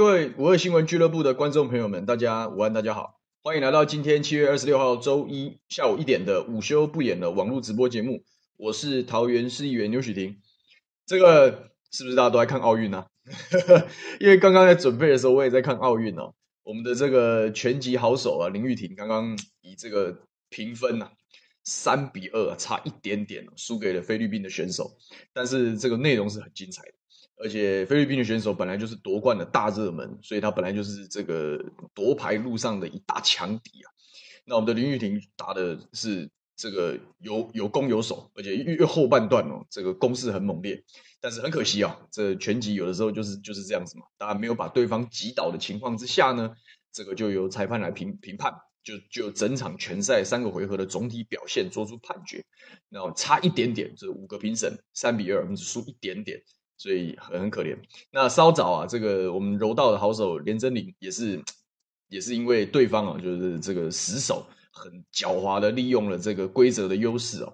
各位五二新闻俱乐部的观众朋友们，大家午安，大家好，欢迎来到今天七月二十六号周一下午一点的午休不演的网络直播节目。我是桃园市议员牛煦庭。这个是不是大家都在看奥运呢？因为刚刚在准备的时候，我也在看奥运哦。我们的这个拳击好手啊，林玉婷刚刚以这个评分啊，三比二，差一点点输给了菲律宾的选手。但是这个内容是很精彩的。而且菲律宾的选手本来就是夺冠的大热门，所以他本来就是这个夺牌路上的一大强敌啊。那我们的林玉婷打的是这个有有攻有守，而且越后半段哦，这个攻势很猛烈。但是很可惜啊，这拳击有的时候就是就是这样子嘛，大家没有把对方击倒的情况之下呢，这个就由裁判来评评判，就就整场拳赛三个回合的总体表现做出判决。然后差一点点，这五个评审三比二，我们只输一点点。所以很很可怜。那稍早啊，这个我们柔道的好手连珍羚也是，也是因为对方啊，就是这个死守很狡猾的利用了这个规则的优势哦，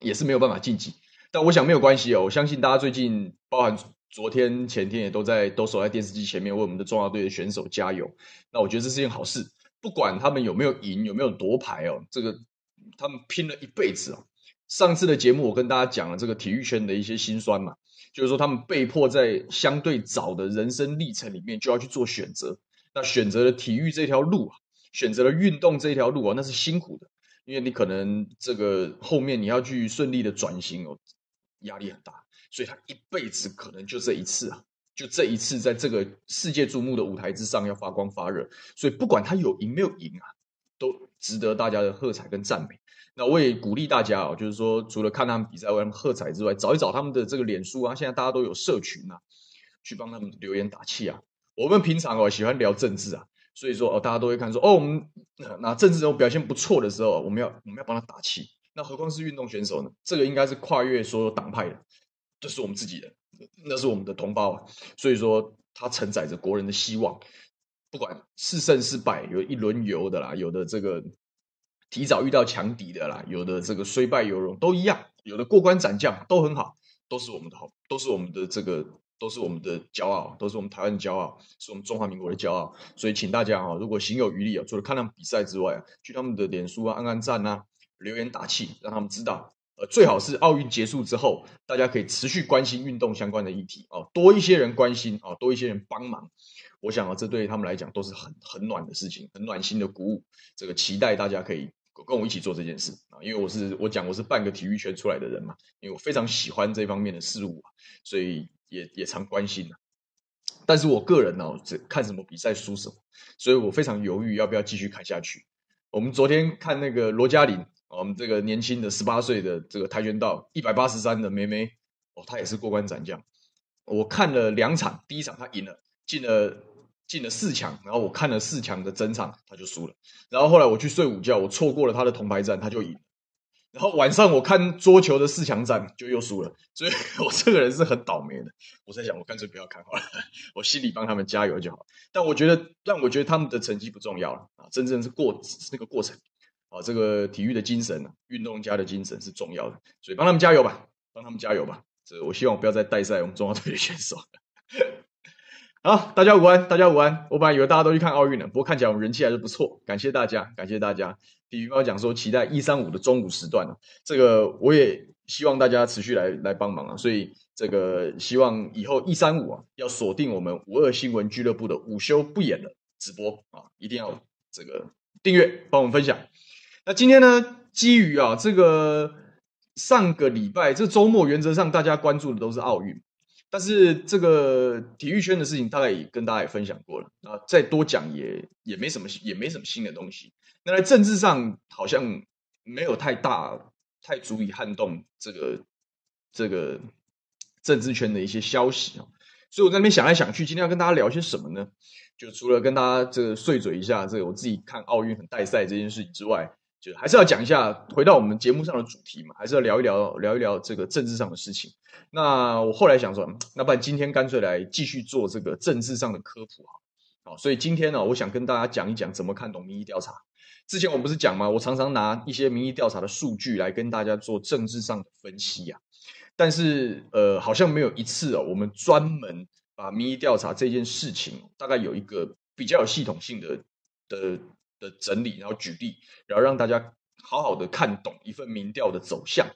也是没有办法晋级。但我想没有关系哦，我相信大家最近包含昨天、前天也都在都守在电视机前面为我们的中华队的选手加油。那我觉得这是件好事，不管他们有没有赢，有没有夺牌哦，这个他们拼了一辈子哦。上次的节目我跟大家讲了这个体育圈的一些辛酸嘛。就是说，他们被迫在相对早的人生历程里面就要去做选择。那选择了体育这条路啊，选择了运动这条路啊，那是辛苦的，因为你可能这个后面你要去顺利的转型哦，压力很大。所以他一辈子可能就这一次啊，就这一次在这个世界瞩目的舞台之上要发光发热。所以不管他有赢没有赢啊，都值得大家的喝彩跟赞美。那我也鼓励大家哦，就是说，除了看他们比赛为他们喝彩之外，找一找他们的这个脸书啊，现在大家都有社群啊，去帮他们留言打气啊。我们平常哦喜欢聊政治啊，所以说哦大家都会看说哦，我们那政治人表现不错的时候，我们要我们要帮他打气。那何况是运动选手呢？这个应该是跨越所有党派的，这是我们自己人，那是我们的同胞啊。所以说，他承载着国人的希望，不管是胜是败，有一轮游的啦，有的这个。提早遇到强敌的啦，有的这个虽败犹荣都一样，有的过关斩将都很好，都是我们的好，都是我们的这个，都是我们的骄傲，都是我们台湾的骄傲，是我们中华民国的骄傲。所以请大家啊，如果行有余力啊，除了看他们比赛之外啊，去他们的脸书啊按按赞啊，留言打气，让他们知道。呃，最好是奥运结束之后，大家可以持续关心运动相关的议题哦，多一些人关心啊，多一些人帮忙。我想啊，这对他们来讲都是很很暖的事情，很暖心的鼓舞。这个期待大家可以。跟我一起做这件事啊，因为我是我讲我是半个体育圈出来的人嘛，因为我非常喜欢这方面的事物啊，所以也也常关心。但是我个人呢，只看什么比赛输什么，所以我非常犹豫要不要继续看下去。我们昨天看那个罗嘉玲，我们这个年轻的十八岁的这个跆拳道一百八十三的妹妹哦，她也是过关斩将。我看了两场，第一场她赢了，进了。进了四强，然后我看了四强的整场，他就输了。然后后来我去睡午觉，我错过了他的铜牌战，他就赢。然后晚上我看桌球的四强战，就又输了。所以 我这个人是很倒霉的。我在想，我干脆不要看好了，我心里帮他们加油就好。但我觉得，但我觉得他们的成绩不重要了啊，真正是过那个过程啊，这个体育的精神，运动家的精神是重要的。所以帮他们加油吧，帮他们加油吧。这我希望不要再带赛我们中华队的选手。好，大家午安，大家午安。我本来以为大家都去看奥运了，不过看起来我们人气还是不错。感谢大家，感谢大家。体育报讲说期待一三五的中午时段，这个我也希望大家持续来来帮忙啊。所以这个希望以后一三五啊，要锁定我们五二新闻俱乐部的午休不演的直播啊，一定要这个订阅，帮我们分享。那今天呢，基于啊这个上个礼拜这周末，原则上大家关注的都是奥运。但是这个体育圈的事情，大概也跟大家也分享过了啊，再多讲也也没什么，也没什么新的东西。那在政治上好像没有太大、太足以撼动这个这个政治圈的一些消息啊。所以我在那边想来想去，今天要跟大家聊些什么呢？就除了跟大家这个碎嘴一下这个我自己看奥运很带赛这件事情之外。就还是要讲一下，回到我们节目上的主题嘛，还是要聊一聊，聊一聊这个政治上的事情。那我后来想说，那不然今天干脆来继续做这个政治上的科普哈。好，所以今天呢，我想跟大家讲一讲怎么看懂民意调查。之前我不是讲吗？我常常拿一些民意调查的数据来跟大家做政治上的分析呀。但是呃，好像没有一次哦，我们专门把民意调查这件事情大概有一个比较有系统性的的的整理，然后举例，然后让大家好好的看懂一份民调的走向。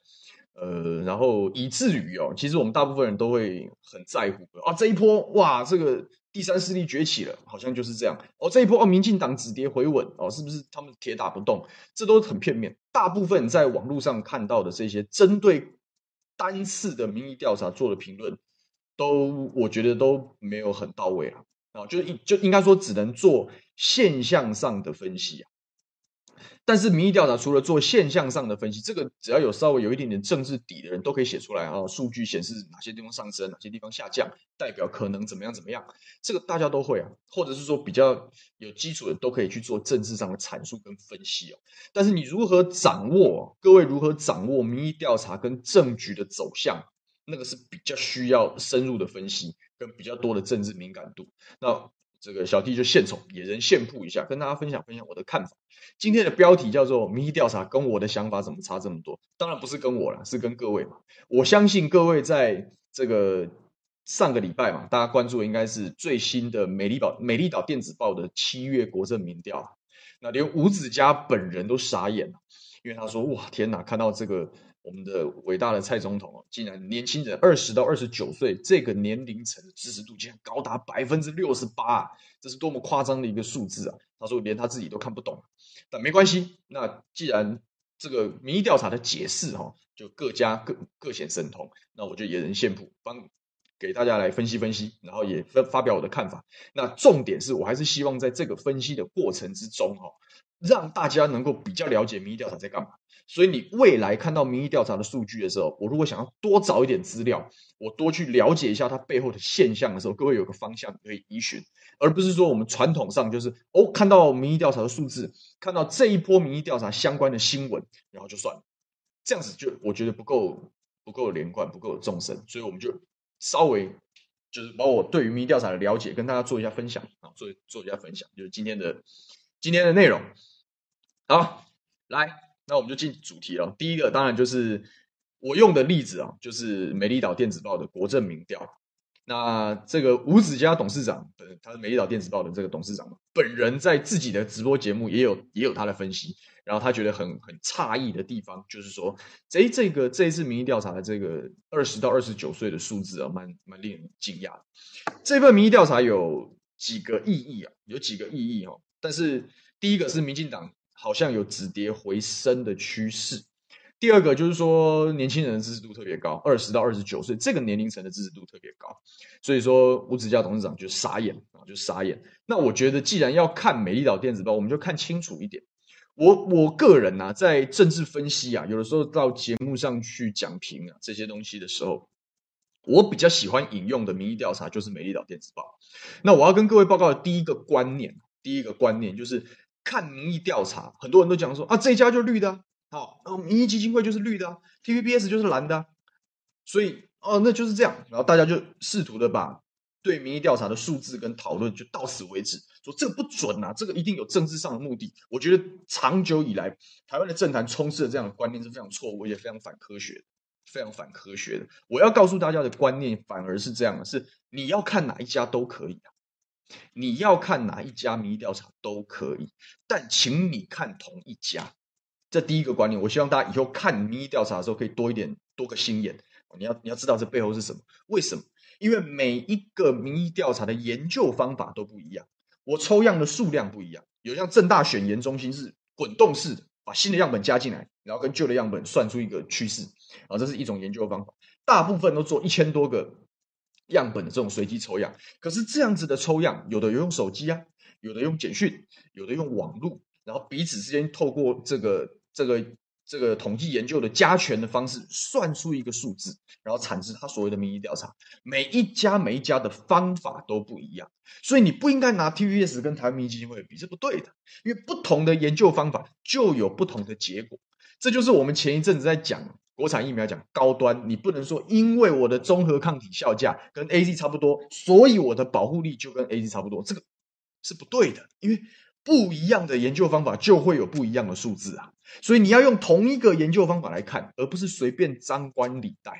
呃，然后以至于哦，其实我们大部分人都会很在乎啊，这一波哇，这个第三势力崛起了，好像就是这样哦。这一波哦，民进党止跌回稳哦，是不是他们铁打不动？这都很片面。大部分在网络上看到的这些针对单次的民意调查做的评论，都我觉得都没有很到位啊。啊，就应就应该说只能做现象上的分析啊。但是民意调查除了做现象上的分析，这个只要有稍微有一点点政治底的人都可以写出来啊。数据显示哪些地方上升，哪些地方下降，代表可能怎么样怎么样，这个大家都会啊。或者是说比较有基础的都可以去做政治上的阐述跟分析哦。但是你如何掌握，各位如何掌握民意调查跟政局的走向，那个是比较需要深入的分析跟比较多的政治敏感度。那。这个小弟就献丑，野人献曝一下，跟大家分享分享我的看法。今天的标题叫做“民意调查跟我的想法怎么差这么多”，当然不是跟我啦，是跟各位嘛。我相信各位在这个上个礼拜嘛，大家关注的应该是最新的美丽岛美丽岛电子报的七月国政民调，那连吴子嘉本人都傻眼了，因为他说：“哇，天哪，看到这个。”我们的伟大的蔡总统哦，竟然年轻人二十到二十九岁这个年龄层的支持度竟然高达百分之六十八，这是多么夸张的一个数字啊！他说连他自己都看不懂，但没关系。那既然这个民意调查的解释哈，就各家各各显神通，那我就野人献曝，帮给大家来分析分析，然后也发发表我的看法。那重点是我还是希望在这个分析的过程之中哈，让大家能够比较了解民意调查在干嘛。所以你未来看到民意调查的数据的时候，我如果想要多找一点资料，我多去了解一下它背后的现象的时候，各位有个方向可以依循，而不是说我们传统上就是哦，看到民意调查的数字，看到这一波民意调查相关的新闻，然后就算了，这样子就我觉得不够不够连贯，不够纵深，所以我们就稍微就是把我对于民意调查的了解跟大家做一下分享啊，做做一下分享，就是今天的今天的内容，好，来。那我们就进主题了。第一个当然就是我用的例子啊，就是美丽岛电子报的国政民调。那这个吴子嘉董事长，他是美丽岛电子报的这个董事长嘛，本人在自己的直播节目也有也有他的分析。然后他觉得很很诧异的地方，就是说，诶，这个这一次民意调查的这个二十到二十九岁的数字啊，蛮蛮令人惊讶的。这份民意调查有几个意义啊？有几个意义哦。但是第一个是民进党。好像有止跌回升的趋势。第二个就是说，年轻人的支持度特别高，二十到二十九岁这个年龄层的支持度特别高，所以说吴子嘉董事长就傻眼啊，就傻眼。那我觉得，既然要看美丽岛电子报，我们就看清楚一点。我我个人啊，在政治分析啊，有的时候到节目上去讲评啊这些东西的时候，我比较喜欢引用的民意调查就是美丽岛电子报。那我要跟各位报告的第一个观念，第一个观念就是。看民意调查，很多人都讲说啊，这一家就绿的，好，哦，民意基金会就是绿的，，TVBS 就是蓝的，所以哦，那就是这样，然后大家就试图的把对民意调查的数字跟讨论就到此为止，说这个不准啊，这个一定有政治上的目的。我觉得长久以来，台湾的政坛充斥的这样的观念是非常错误，也非常反科学，非常反科学的。我要告诉大家的观念反而是这样的，是你要看哪一家都可以啊。你要看哪一家民意调查都可以，但请你看同一家。这第一个观念，我希望大家以后看民意调查的时候可以多一点多个心眼。你要你要知道这背后是什么？为什么？因为每一个民意调查的研究方法都不一样，我抽样的数量不一样。有像正大选研中心是滚动式的，把新的样本加进来，然后跟旧的样本算出一个趋势，啊，这是一种研究方法。大部分都做一千多个。样本的这种随机抽样，可是这样子的抽样，有的有用手机啊，有的用简讯，有的用网络，然后彼此之间透过这个这个这个统计研究的加权的方式，算出一个数字，然后产生他所谓的民意调查。每一家每一家的方法都不一样，所以你不应该拿 T V S 跟台湾民意基金会比，是不对的，因为不同的研究方法就有不同的结果。这就是我们前一阵子在讲。国产疫苗讲高端，你不能说因为我的综合抗体效价跟 AZ 差不多，所以我的保护力就跟 AZ 差不多，这个是不对的。因为不一样的研究方法就会有不一样的数字啊，所以你要用同一个研究方法来看，而不是随便张冠李戴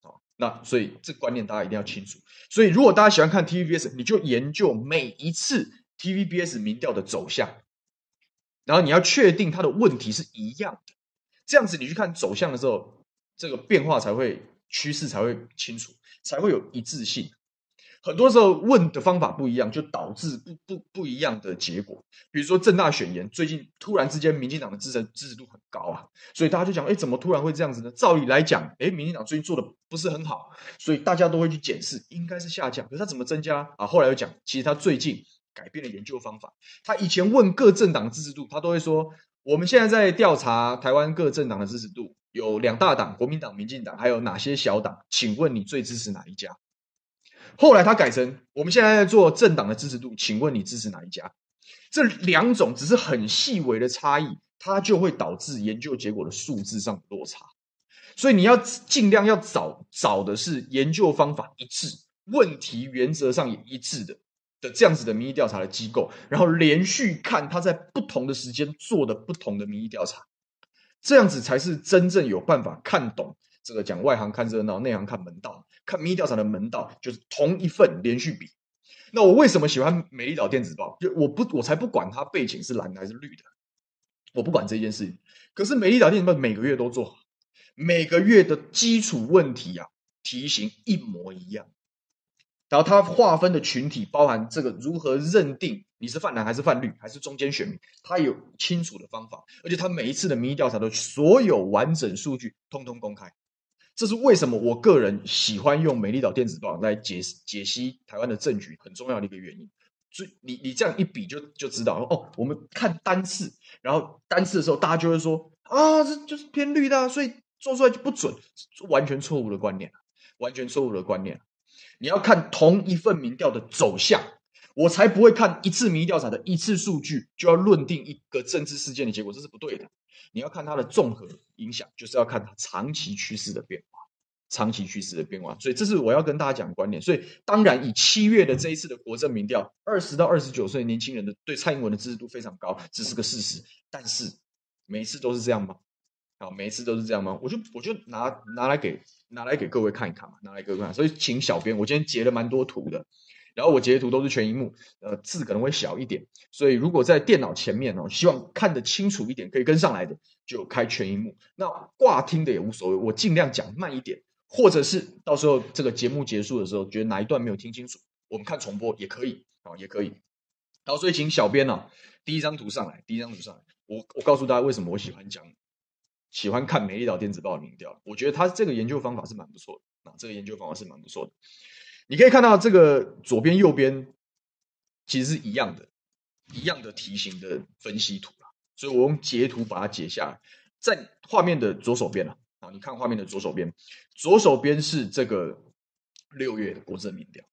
啊。那所以这观念大家一定要清楚。所以如果大家喜欢看 TVBS，你就研究每一次 TVBS 民调的走向，然后你要确定它的问题是一样的，这样子你去看走向的时候，这个变化才会趋势才会清楚，才会有一致性。很多时候问的方法不一样，就导致不不不一样的结果。比如说政大选言，最近突然之间，民进党的支持支持度很高啊，所以大家就讲，哎，怎么突然会这样子呢？照理来讲，哎，民进党最近做的不是很好，所以大家都会去检视，应该是下降。可是他怎么增加啊？后来又讲，其实他最近改变了研究方法。他以前问各政党的支持度，他都会说，我们现在在调查台湾各政党的支持度，有两大党，国民党、民进党，还有哪些小党？请问你最支持哪一家？后来他改成，我们现在在做政党的支持度，请问你支持哪一家？这两种只是很细微的差异，它就会导致研究结果的数字上的落差。所以你要尽量要找找的是研究方法一致、问题原则上也一致的这样子的民意调查的机构，然后连续看他在不同的时间做的不同的民意调查，这样子才是真正有办法看懂。这个讲外行看热闹，内行看门道。看民意调查的门道就是同一份连续比。那我为什么喜欢美丽岛电子报？就我不，我才不管它背景是蓝的还是绿的，我不管这件事情。可是美丽岛电子报每个月都做，每个月的基础问题啊，题型一模一样。然后它划分的群体包含这个如何认定你是泛蓝还是泛绿还是中间选民，他有清楚的方法，而且他每一次的民意调查的所有完整数据通通公开。这是为什么我个人喜欢用美丽岛电子报来解解析台湾的政局很重要的一个原因。所以你你这样一比就就知道哦，我们看单次，然后单次的时候大家就会说啊，这就是偏绿的，所以做出来就不准，完全错误的观念，完全错误的观念。你要看同一份民调的走向，我才不会看一次民意调查的一次数据就要论定一个政治事件的结果，这是不对的。你要看它的综合影响，就是要看它长期趋势的变化，长期趋势的变化。所以这是我要跟大家讲的观点。所以当然，以七月的这一次的国政民调，二十到二十九岁年轻人的对蔡英文的支持度非常高，这是个事实。但是每一次都是这样吗？好，每一次都是这样吗？我就我就拿拿来给拿来给各位看一看嘛，拿来给各位看。所以请小编，我今天截了蛮多图的。然后我截图都是全萤幕，呃，字可能会小一点，所以如果在电脑前面哦，希望看得清楚一点，可以跟上来的就开全萤幕。那挂听的也无所谓，我尽量讲慢一点，或者是到时候这个节目结束的时候，觉得哪一段没有听清楚，我们看重播也可以啊，也可以。好，所以请小编呢，第一张图上来，第一张图上来，我我告诉大家为什么我喜欢讲，喜欢看美丽岛电子报的民调，我觉得他这个研究方法是蛮不错的啊，这个研究方法是蛮不错的。你可以看到这个左边、右边其实是一样的，一样的题型的分析图啦。所以我用截图把它截下来，在画面的左手边啊，你看画面的左手边，左手边是这个六月的国政民调，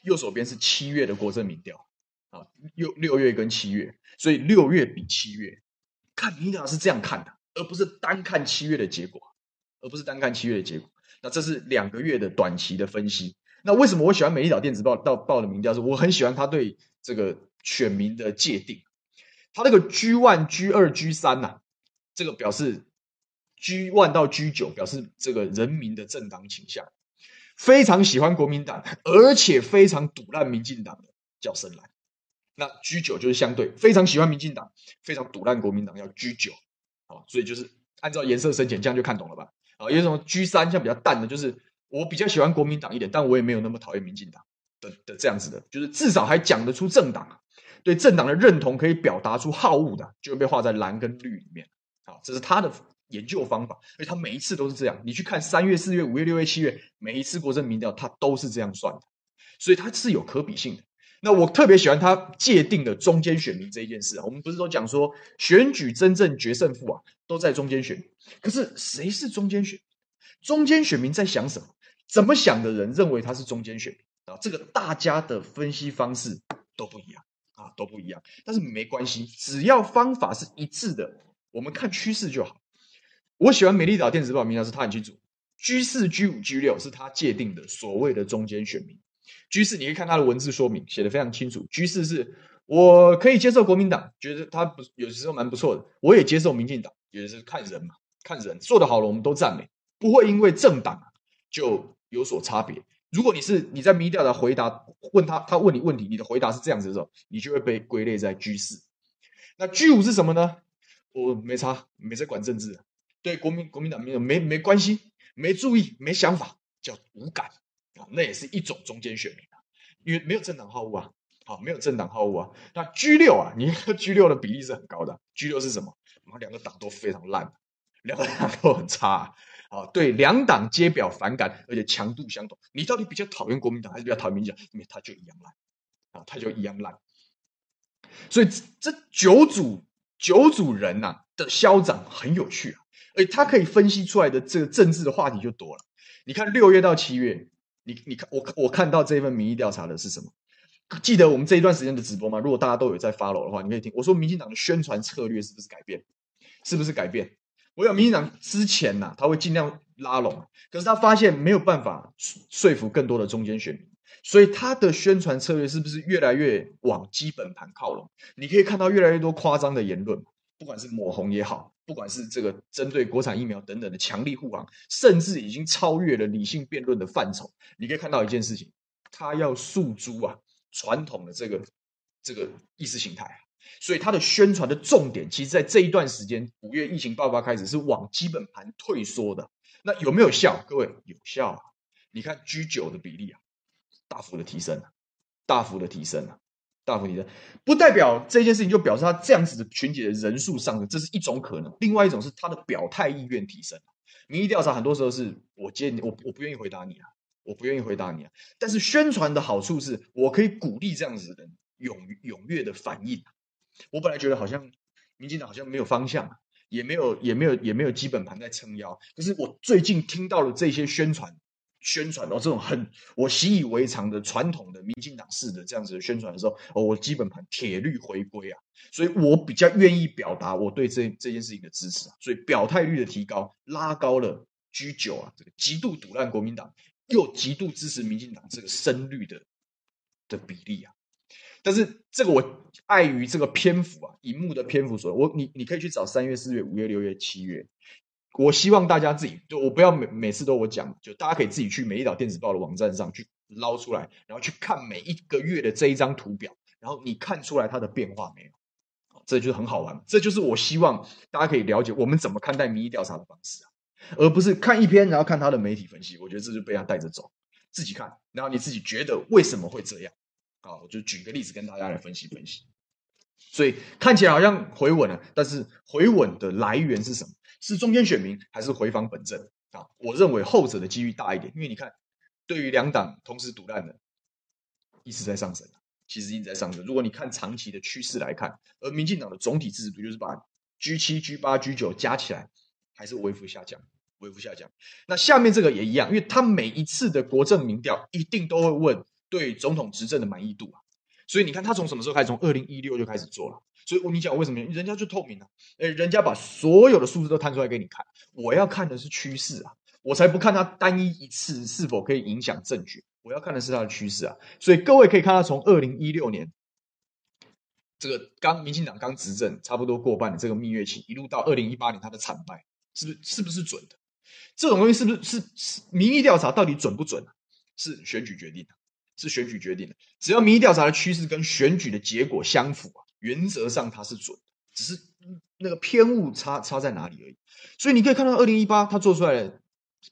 右手边是七月的国政民调啊，六六月跟七月，所以六月比七月，看民调是这样看的，而不是单看七月的结果，而不是单看七月的结果。那这是两个月的短期的分析。那为什么我喜欢美丽岛电子报到报的民调？是我很喜欢他对这个选民的界定，他那个 G one、G 二、G 三呐，这个表示 G 万到 G 九表示这个人民的政党倾向，非常喜欢国民党，而且非常赌烂民进党的叫深蓝。那 G 九就是相对非常喜欢民进党，非常赌烂国民党要 G 九，好，所以就是按照颜色深浅这样就看懂了吧？啊，有什么 G 三像比较淡的，就是。我比较喜欢国民党一点，但我也没有那么讨厌民进党的的这样子的，就是至少还讲得出政党，对政党的认同可以表达出好恶的，就会被画在蓝跟绿里面。好，这是他的研究方法，而且他每一次都是这样。你去看三月、四月、五月、六月、七月，每一次国政民调，他都是这样算的，所以他是有可比性的。那我特别喜欢他界定的中间选民这一件事啊。我们不是都讲说选举真正决胜负啊，都在中间选。可是谁是中间选？中间选民在想什么？怎么想的人认为他是中间选民啊？这个大家的分析方式都不一样啊，都不一样。但是没关系，只要方法是一致的，我们看趋势就好。我喜欢美丽岛电子报民调是他很清楚，G 四、G 五、G 六是他界定的所谓的中间选民。居四你可以看他的文字说明，写得非常清楚。居四是我可以接受国民党，觉得他不有时候蛮不错的，我也接受民进党，也是看人嘛，看人做得好了，我们都赞美，不会因为政党就。有所差别。如果你是你在民意调查回答问他，他问你问题，你的回答是这样子的时候，你就会被归类在居四。那居五是什么呢？我没差，没在管政治，对国民国民党没有没没关系，没注意，没想法，叫无感那也是一种中间选民啊，因为没有政党好恶啊，好，没有政党好恶啊。那 G 六啊，你看 G 六的比例是很高的，G 六是什么？然后两个党都非常烂，两个党都很差啊。对，两党皆表反感，而且强度相同。你到底比较讨厌国民党，还是比较讨厌民进党？因为他就一样烂，啊，他就一样烂。所以这九组九组人呐、啊、的消长很有趣啊，而且他可以分析出来的这个政治的话题就多了。你看六月到七月，你你看我我看到这份民意调查的是什么？记得我们这一段时间的直播吗？如果大家都有在 follow 的话，你可以听我说，民进党的宣传策略是不是改变？是不是改变？我有民进党之前呐、他会尽量拉拢，可是他发现没有办法说服更多的中间选民，所以他的宣传策略是不是越来越往基本盘靠拢？你可以看到越来越多夸张的言论，不管是抹红也好，不管是这个针对国产疫苗等等的强力护航，甚至已经超越了理性辩论的范畴。你可以看到一件事情，他要诉诸啊传统的这个这个意识形态。所以他的宣传的重点，其实，在这一段时间，五月疫情爆发开始，是往基本盘退缩的。那有没有效？各位，有效啊！你看 G 九的比例啊，大幅的提升了，大幅的提升了，大幅提升。不代表这件事情就表示他这样子的群体的人数上升，这是一种可能。另外一种是他的表态意愿提升。民意调查很多时候是我接你，我我不愿意回答你啊，我不愿意回答你啊。但是宣传的好处是我可以鼓励这样子的人踊踊跃的反应。我本来觉得好像民进党好像没有方向，也没有也没有也没有基本盘在撑腰。可是我最近听到了这些宣传宣传哦，这种很我习以为常的传统的民进党式的这样子的宣传的时候，哦，我基本盘铁律回归啊，所以我比较愿意表达我对这这件事情的支持啊，所以表态率的提高拉高了 G 九啊，这个极度赌烂国民党又极度支持民进党这个深绿的的比例啊。但是这个我碍于这个篇幅啊，荧幕的篇幅所，我你你可以去找三月、四月、五月、六月、七月。我希望大家自己，就我不要每每次都我讲，就大家可以自己去《美丽岛电子报》的网站上去捞出来，然后去看每一个月的这一张图表，然后你看出来它的变化没有？这就是很好玩，这就是我希望大家可以了解我们怎么看待民意调查的方式啊，而不是看一篇然后看他的媒体分析。我觉得这就被他带着走，自己看，然后你自己觉得为什么会这样？啊，我就举个例子跟大家来分析分析。所以看起来好像回稳了，但是回稳的来源是什么？是中间选民还是回访本阵？啊，我认为后者的几率大一点，因为你看，对于两党同时赌烂的，一直在上升，其实一直在上升。如果你看长期的趋势来看，而民进党的总体支持度就是把 G 七、G 八、G 九加起来，还是微幅下降，微幅下降。那下面这个也一样，因为他每一次的国政民调一定都会问。对总统执政的满意度啊，所以你看他从什么时候开始？从二零一六就开始做了。所以我你讲为什么？人家就透明了，啊，人家把所有的数字都摊出来给你看。我要看的是趋势啊，我才不看他单一一次是否可以影响政局。我要看的是他的趋势啊。所以各位可以看到，从二零一六年这个刚民进党刚执政差不多过半的这个蜜月期，一路到二零一八年他的惨败，是不是是不是准的？这种东西是不是是民意调查到底准不准啊？是选举决定的。是选举决定的，只要民意调查的趋势跟选举的结果相符啊，原则上它是准，只是那个偏误差差在哪里而已。所以你可以看到，二零一八它做出来的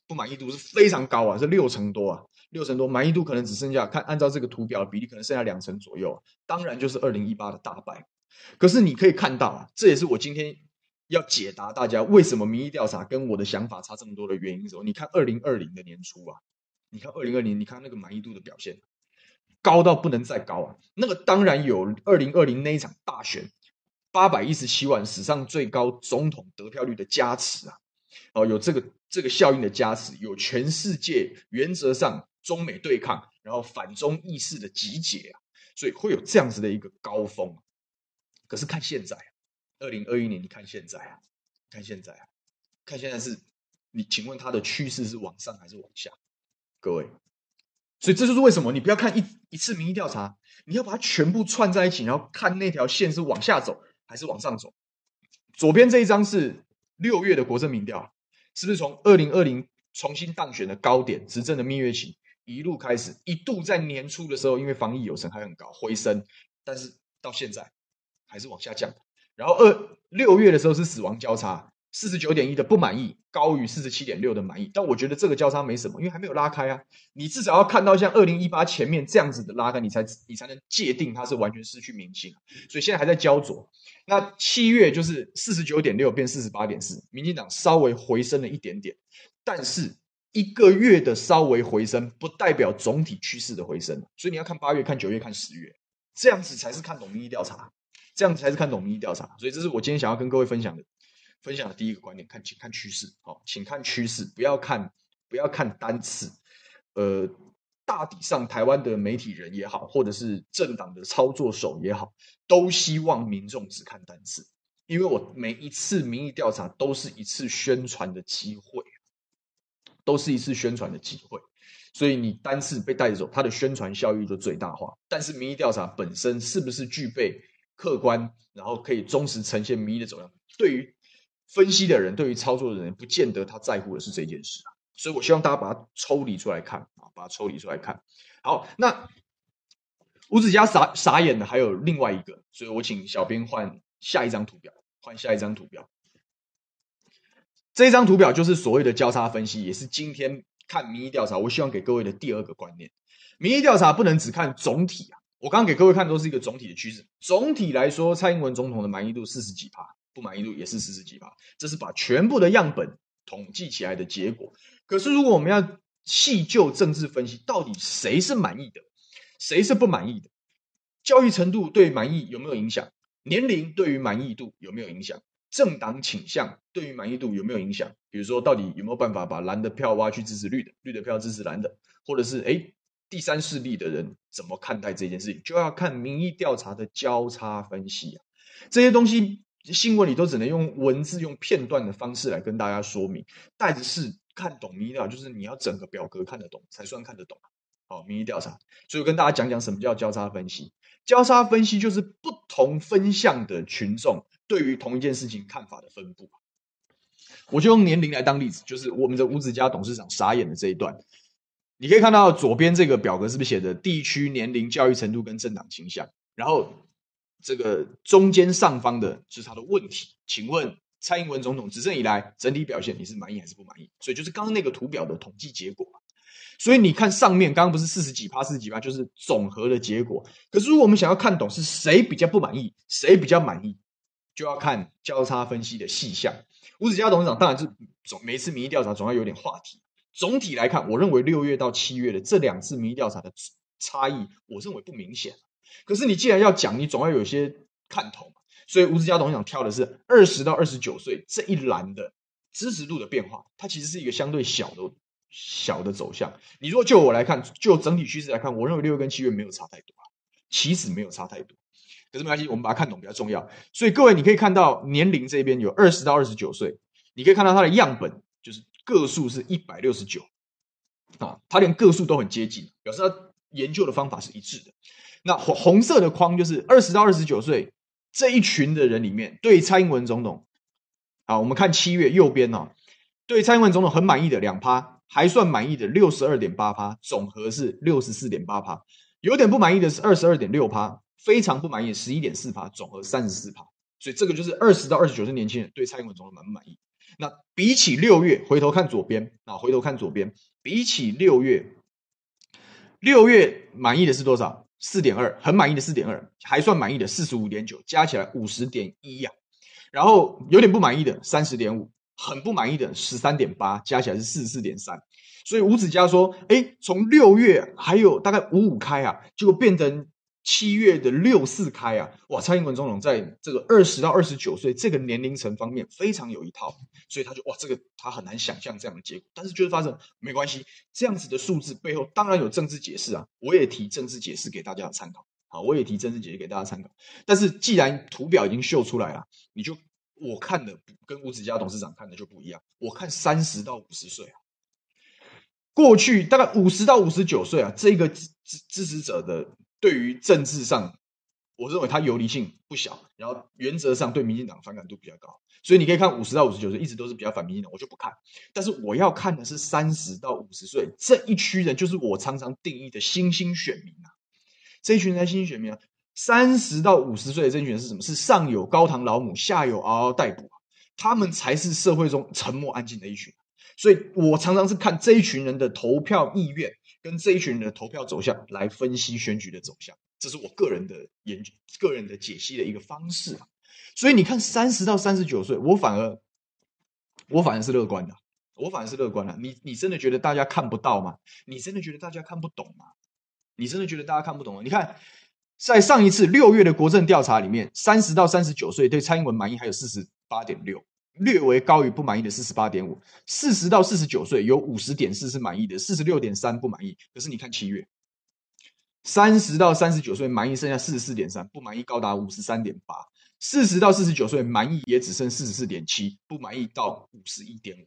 不满意度是非常高啊，是六成多啊，六成多，满意度可能只剩下看按照这个图表的比例，可能剩下两成左右啊。当然就是二零一八的大败。可是你可以看到啊，这也是我今天要解答大家为什么民意调查跟我的想法差这么多的原因的时候，你看二零二零的年初啊，你看二零二零，你看那个满意度的表现。高到不能再高啊！那个当然有二零二零那一场大选，八百一十七万史上最高总统得票率的加持啊！哦，有这个这个效应的加持，有全世界原则上中美对抗，然后反中意识的集结啊，所以会有这样子的一个高峰。可是看现在，二零二一年，你看现在啊，看现在啊，看现在是，你请问它的趋势是往上还是往下？各位？所以这就是为什么你不要看一一次民意调查，你要把它全部串在一起，然后看那条线是往下走还是往上走。左边这一张是六月的国政民调，是不是从二零二零重新当选的高点，执政的蜜月期一路开始，一度在年初的时候，因为防疫有成还很高回升，但是到现在还是往下降。然后二六月的时候是死亡交叉。四十九点一的不满意高于四十七点六的满意，但我觉得这个交叉没什么，因为还没有拉开啊。你至少要看到像二零一八前面这样子的拉开，你才你才能界定它是完全失去民心。所以现在还在焦灼。那七月就是四十九点六变四十八点四，民进党稍微回升了一点点，但是一个月的稍微回升不代表总体趋势的回升，所以你要看八月、看九月、看十月，这样子才是看懂民意调查，这样子才是看懂民意调查。所以这是我今天想要跟各位分享的。分享的第一个观点，看，请看趋势，好，请看趋势，不要看，不要看单次。呃，大体上，台湾的媒体人也好，或者是政党的操作手也好，都希望民众只看单次，因为我每一次民意调查都是一次宣传的机会，都是一次宣传的机会，所以你单次被带走，它的宣传效益就最大化。但是民意调查本身是不是具备客观，然后可以忠实呈现民意的走向，对于分析的人对于操作的人，不见得他在乎的是这件事啊，所以我希望大家把它抽离出来看啊，把它抽离出来看。好，那吴子嘉傻傻眼的还有另外一个，所以我请小编换下一张图表，换下一张图表。这张图表就是所谓的交叉分析，也是今天看民意调查，我希望给各位的第二个观念。民意调查不能只看总体啊，我刚刚给各位看都是一个总体的趋势。总体来说，蔡英文总统的满意度四十几趴。不满意度也是四十几趴，这是把全部的样本统计起来的结果。可是，如果我们要细究政治分析，到底谁是满意的，谁是不满意的？教育程度对满意有没有影响？年龄对于满意度有没有影响？政党倾向对于满意度有没有影响？比如说，到底有没有办法把蓝的票挖去支持绿的，绿的票支持蓝的，或者是诶第三势力的人怎么看待这件事情？就要看民意调查的交叉分析啊，这些东西。新闻里都只能用文字、用片段的方式来跟大家说明，但是看懂民意调查，就是你要整个表格看得懂才算看得懂。好，民意调查，所以我跟大家讲讲什么叫交叉分析。交叉分析就是不同分项的群众对于同一件事情看法的分布。我就用年龄来当例子，就是我们的吴子嘉董事长傻眼的这一段，你可以看到左边这个表格是不是写的地区、年龄、教育程度跟政党倾向，然后。这个中间上方的就是他的问题，请问蔡英文总统执政以来整体表现你是满意还是不满意？所以就是刚刚那个图表的统计结果。所以你看上面刚刚不是四十几趴、四十几趴，就是总和的结果。可是如果我们想要看懂是谁比较不满意，谁比较满意，就要看交叉分析的细项。吴子嘉董事长当然是总每次民意调查总要有点话题。总体来看，我认为六月到七月的这两次民意调查的差异，我认为不明显。可是你既然要讲，你总要有些看头嘛。所以吴子嘉董事长挑的是二十到二十九岁这一栏的支持度的变化，它其实是一个相对小的小的走向。你如果就我来看，就整体趋势来看，我认为六月跟七月没有差太多啊，其实没有差太多。可是没关系，我们把它看懂比较重要。所以各位，你可以看到年龄这边有二十到二十九岁，你可以看到它的样本就是个数是一百六十九啊，它连个数都很接近，表示它研究的方法是一致的。那红红色的框就是二十到二十九岁这一群的人里面，对蔡英文总统，啊，我们看七月右边哦，对蔡英文总统很满意的两趴，还算满意的六十二点八趴，总和是六十四点八趴，有点不满意的是二十二点六趴，非常不满意十一点四趴，总和三十四趴，所以这个就是二十到二十九岁年轻人对蔡英文总统满不满意。那比起六月，回头看左边啊，回头看左边，比起六月，六月满意的是多少？四点二，很满意的四点二，还算满意的四十五点九，加起来五十点一呀。然后有点不满意的三十点五，很不满意的十三点八，加起来是四十四点三。所以五指家说：“哎，从六月还有大概五五开啊，结果变成。”七月的六四开啊，哇！蔡英文总统在这个二十到二十九岁这个年龄层方面非常有一套，所以他就哇，这个他很难想象这样的结果，但是就是发生没关系，这样子的数字背后当然有政治解释啊，我也提政治解释给大家参考，好，我也提政治解释给大家参考。但是既然图表已经秀出来了，你就我看的跟吴子嘉董事长看的就不一样，我看三十到五十岁啊，过去大概五十到五十九岁啊，这个支支持者的。对于政治上我认为他游离性不小，然后原则上对民进党反感度比较高，所以你可以看五十到五十九岁一直都是比较反民进党，我就不看。但是我要看的是三十到五十岁这一区人，就是我常常定义的新兴选民啊。这一群人新兴选民啊，三十到五十岁的这群人是什么？是上有高堂老母，下有嗷嗷待哺，他们才是社会中沉默安静的一群。所以我常常是看这一群人的投票意愿跟这一群人的投票走向来分析选举的走向，这是我个人的研究、个人的解析的一个方式啊。所以你看，三十到三十九岁，我反而我反而是乐观的，我反而是乐观的。你你真的觉得大家看不到吗？你真的觉得大家看不懂吗？你真的觉得大家看不懂吗？你看，在上一次六月的国政调查里面，三十到三十九岁对蔡英文满意还有四十八点六。略微高于不满意的四十八点五，四十到四十九岁有五十点四是满意的，四十六点三不满意。可是你看七月，三十到三十九岁满意剩下四十四点三，不满意高达五十三点八，四十到四十九岁满意也只剩四十四点七，不满意到五十一点五。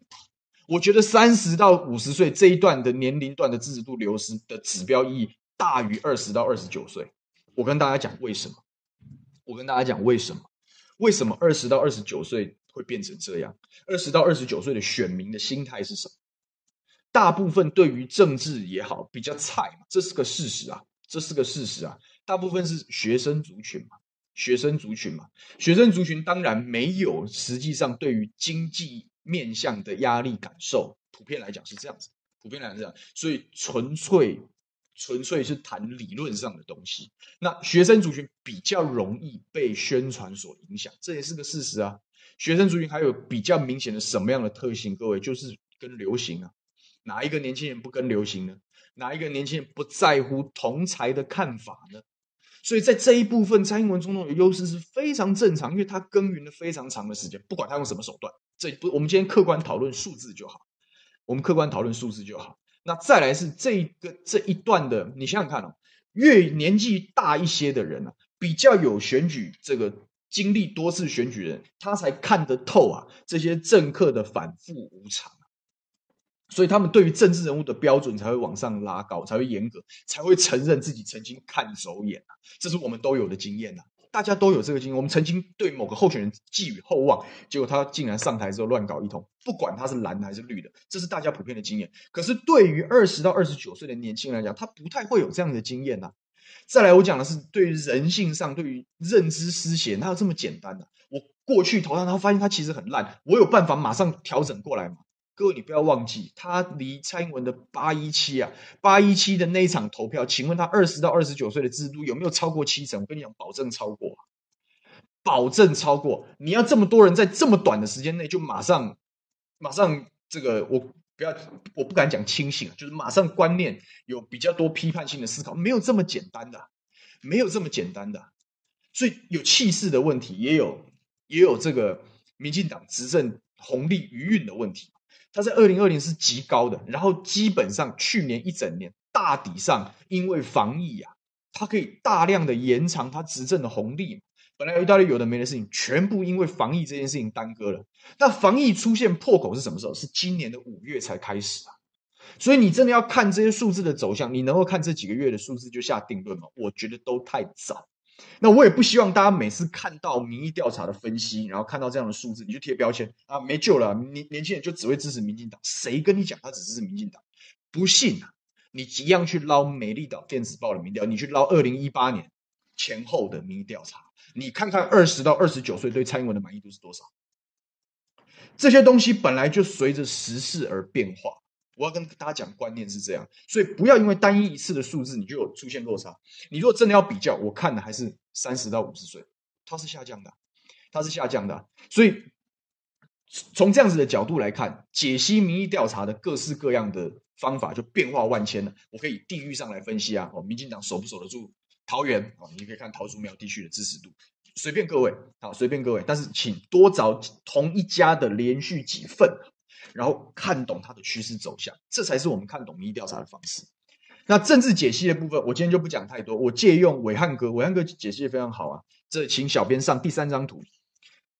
我觉得三十到五十岁这一段的年龄段的支持度流失的指标意义大于二十到二十九岁。我跟大家讲为什么？我跟大家讲为什么？为什么二十到二十九岁？会变成这样，二十到二十九岁的选民的心态是什么？大部分对于政治也好，比较菜嘛，这是个事实啊，这是个事实啊。大部分是学生族群嘛，学生族群嘛，学生族群当然没有实际上对于经济面向的压力感受，普遍来讲是这样子，普遍来讲是这样，所以纯粹。纯粹是谈理论上的东西，那学生族群比较容易被宣传所影响，这也是个事实啊。学生族群还有比较明显的什么样的特性？各位就是跟流行啊，哪一个年轻人不跟流行呢？哪一个年轻人不在乎同侪的看法呢？所以在这一部分，蔡英文总统的优势是非常正常，因为他耕耘了非常长的时间，不管他用什么手段，这不，我们今天客观讨论数字就好，我们客观讨论数字就好。那再来是这个这一段的，你想想看哦，越年纪大一些的人啊，比较有选举这个经历多次选举人，他才看得透啊这些政客的反复无常，所以他们对于政治人物的标准才会往上拉高，才会严格，才会承认自己曾经看走眼啊，这是我们都有的经验呐。大家都有这个经验，我们曾经对某个候选人寄予厚望，结果他竟然上台之后乱搞一通，不管他是蓝的还是绿的，这是大家普遍的经验。可是对于二十到二十九岁的年轻人来讲，他不太会有这样的经验呐、啊。再来，我讲的是对于人性上，对于认知失血，哪有这么简单的、我过去投他，他发现他其实很烂，我有办法马上调整过来吗？各位，你不要忘记，他离蔡英文的八一七啊，八一七的那一场投票，请问他二十到二十九岁的制度有没有超过七成？我跟你讲，保证超过，保证超过。你要这么多人在这么短的时间内就马上，马上这个，我不要，我不敢讲清醒啊，就是马上观念有比较多批判性的思考，没有这么简单的，没有这么简单的。所以有气势的问题，也有也有这个民进党执政红利余韵的问题。他在二零二零是极高的，然后基本上去年一整年大抵上因为防疫啊，他可以大量的延长他执政的红利。本来意大利有的没的事情，全部因为防疫这件事情耽搁了。那防疫出现破口是什么时候？是今年的五月才开始啊。所以你真的要看这些数字的走向，你能够看这几个月的数字就下定论吗？我觉得都太早。那我也不希望大家每次看到民意调查的分析，然后看到这样的数字，你就贴标签啊，没救了，年年轻人就只会支持民进党。谁跟你讲他只支持民进党？不信啊，你一样去捞美丽岛电子报的民调，你去捞二零一八年前后的民意调查，你看看二十到二十九岁对蔡英文的满意度是多少？这些东西本来就随着时事而变化。我要跟大家讲，观念是这样，所以不要因为单一一次的数字，你就有出现落差。你如果真的要比较，我看的还是三十到五十岁，它是下降的，它是下降的。所以从这样子的角度来看，解析民意调查的各式各样的方法就变化万千了。我可以地域上来分析啊，哦，民进党守不守得住桃园？哦，你可以看桃竹苗地区的支持度，随便各位，好，随便各位，但是请多找同一家的连续几份。然后看懂它的趋势走向，这才是我们看懂民意调查的方式。那政治解析的部分，我今天就不讲太多。我借用伟汉哥，伟汉哥解析的非常好啊。这请小编上第三张图。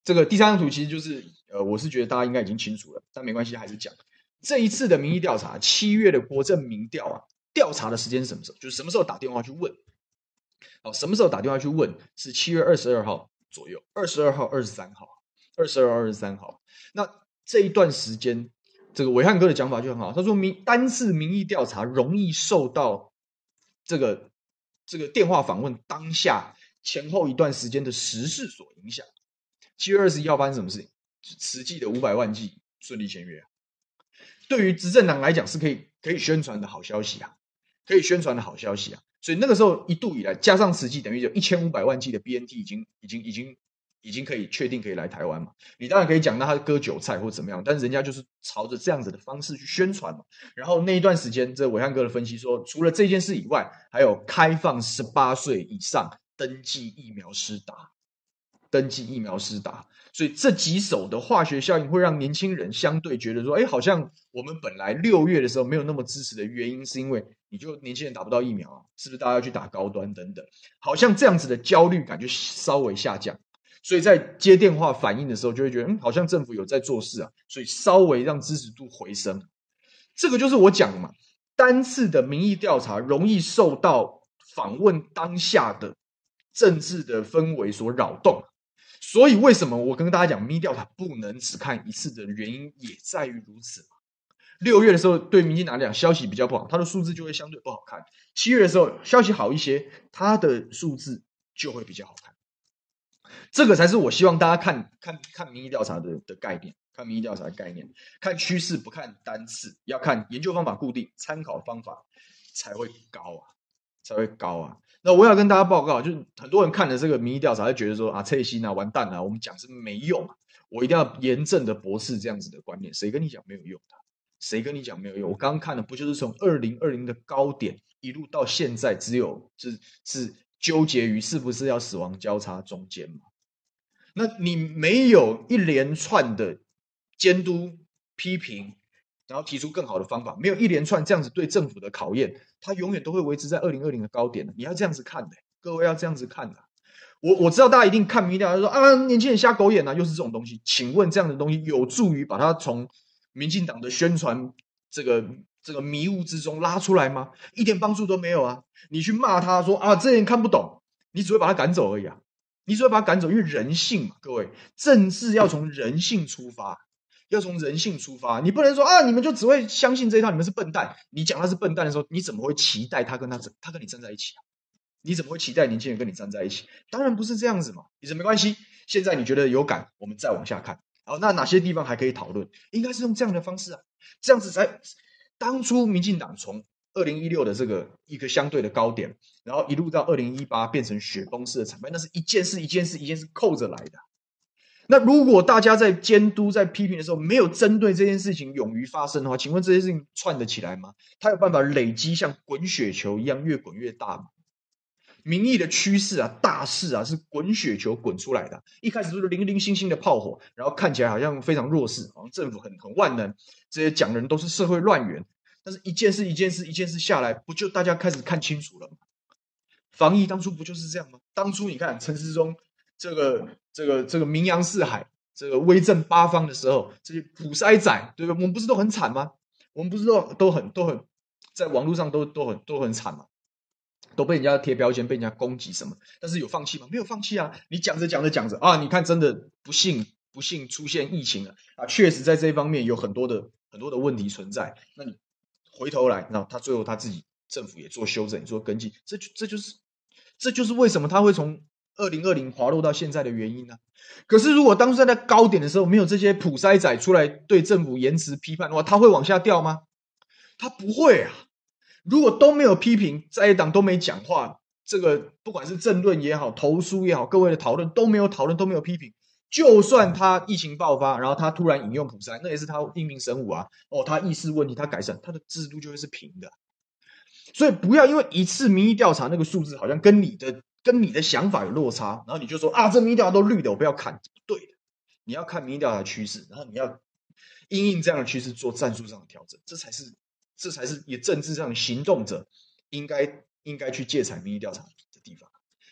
这个第三张图其实就是，呃，我是觉得大家应该已经清楚了，但没关系，还是讲这一次的民意调查，七月的国政民调啊，调查的时间是什么时候？就是什么时候打电话去问？好，什么时候打电话去问？是七月二十二号左右，二十二号、二十三号，二十二号、二十三号。那这一段时间，这个伟汉哥的讲法就很好，他说民单次民意调查容易受到这个这个电话访问当下前后一段时间的时事所影响。七月二十一号发生什么事情？实际的五百万计顺利签约，对于执政党来讲是可以可以宣传的好消息啊，可以宣传的好消息啊。所以那个时候一度以来，加上实际，等于有一千五百万剂的 BNT 已经已经已经已经可以确定可以来台湾嘛。你当然可以讲那他割韭菜或怎么样，但是人家就是朝着这样子的方式去宣传嘛。然后那一段时间，这伟汉哥的分析说，除了这件事以外，还有开放十八岁以上登记疫苗施打，登记疫苗施打。所以这几手的化学效应会让年轻人相对觉得说，哎，好像我们本来六月的时候没有那么支持的原因，是因为你就年轻人打不到疫苗啊，是不是大家要去打高端等等？好像这样子的焦虑感就稍微下降。所以在接电话反应的时候，就会觉得，嗯，好像政府有在做事啊，所以稍微让支持度回升。这个就是我讲的嘛，单次的民意调查容易受到访问当下的政治的氛围所扰动。所以，为什么我跟大家讲，咪调查不能只看一次的原因，也在于如此。六月的时候，对民进党来讲，消息比较不好，它的数字就会相对不好看；七月的时候，消息好一些，它的数字就会比较好看。这个才是我希望大家看看看民意调查的的概念，看民意调查的概念，看趋势不看单次，要看研究方法固定，参考方法才会高啊，才会高啊。那我要跟大家报告，就是很多人看了这个民意调查，就觉得说啊，蔡心啊，完蛋了，我们讲是没用，我一定要严正的驳斥这样子的观念。谁跟你讲没有用的？谁跟你讲没有用？我刚刚看的不就是从二零二零的高点一路到现在，只有是是纠结于是不是要死亡交叉中间吗？那你没有一连串的监督批评。然后提出更好的方法，没有一连串这样子对政府的考验，它永远都会维持在二零二零的高点。你要这样子看的，各位要这样子看的。我我知道大家一定看民调，说啊，年轻人瞎狗眼啊，又是这种东西。请问这样的东西有助于把它从民进党的宣传这个这个迷雾之中拉出来吗？一点帮助都没有啊！你去骂他说啊，这人看不懂，你只会把他赶走而已啊！你只会把他赶走，因为人性嘛，各位，政治要从人性出发。要从人性出发，你不能说啊，你们就只会相信这一套，你们是笨蛋。你讲他是笨蛋的时候，你怎么会期待他跟他他跟你站在一起啊？你怎么会期待年轻人跟你站在一起？当然不是这样子嘛。你说没关系，现在你觉得有感，我们再往下看。好，那哪些地方还可以讨论？应该是用这样的方式啊，这样子才当初民进党从二零一六的这个一个相对的高点，然后一路到二零一八变成雪崩式的惨败，那是一件事一件事一件事扣着来的。那如果大家在监督、在批评的时候，没有针对这件事情勇于发声的话，请问这些事情串得起来吗？它有办法累积像滚雪球一样越滚越大吗？民意的趋势啊，大势啊，是滚雪球滚出来的。一开始都是零零星星的炮火，然后看起来好像非常弱势，好像政府很很万能，这些讲的人都是社会乱源。但是一件事一件事一件事下来，不就大家开始看清楚了吗？防疫当初不就是这样吗？当初你看陈时中。这个这个这个名扬四海，这个威震八方的时候，这些普筛仔，对吧？我们不是都很惨吗？我们不是都都很都很在网络上都都很都很惨吗？都被人家贴标签，被人家攻击什么？但是有放弃吗？没有放弃啊！你讲着讲着讲着啊，你看真的不幸不幸出现疫情了啊！确实在这一方面有很多的很多的问题存在。那你回头来，那他最后他自己政府也做修正，做跟进，这就这就是这就是为什么他会从。二零二零滑落到现在的原因呢？可是如果当初在高点的时候，没有这些普筛仔出来对政府言辞批判的话，他会往下掉吗？他不会啊！如果都没有批评，在野党都没讲话，这个不管是政论也好，投书也好，各位的讨论都没有讨论，都没有批评，就算他疫情爆发，然后他突然引用普筛，那也是他英明神武啊！哦，他意识问题，他改善，他的制度就会是平的。所以不要因为一次民意调查那个数字好像跟你的。跟你的想法有落差，然后你就说啊，这民意调查都绿的，我不要看，不对的。你要看民意调查的趋势，然后你要因应这样的趋势做战术上的调整，这才是这才是以政治上的行动者应该应该去借采民意调查的地方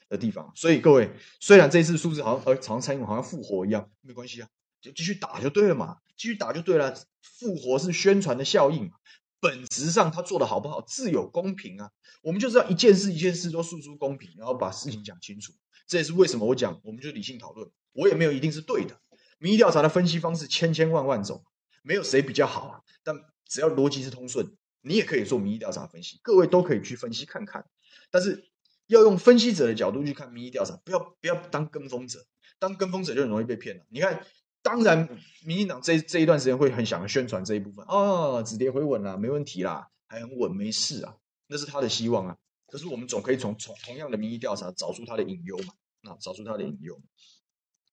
的地方。所以各位，虽然这次数字好像呃，好像蔡英文好像复活一样，没关系啊，就继续打就对了嘛，继续打就对了。复活是宣传的效应，本质上他做的好不好，自有公平啊。我们就是要一件事一件事都诉诸公平，然后把事情讲清楚。这也是为什么我讲，我们就理性讨论。我也没有一定是对的，民意调查的分析方式千千万万种，没有谁比较好啊。但只要逻辑是通顺，你也可以做民意调查分析，各位都可以去分析看看。但是要用分析者的角度去看民意调查，不要不要当跟风者，当跟风者就很容易被骗了。你看，当然民进党这这一段时间会很想宣传这一部分啊，止跌回稳啦，没问题啦，还很稳，没事啊，那是他的希望啊。可是我们总可以从从同样的民意调查找出他的隐忧嘛，啊，找出他的隐忧。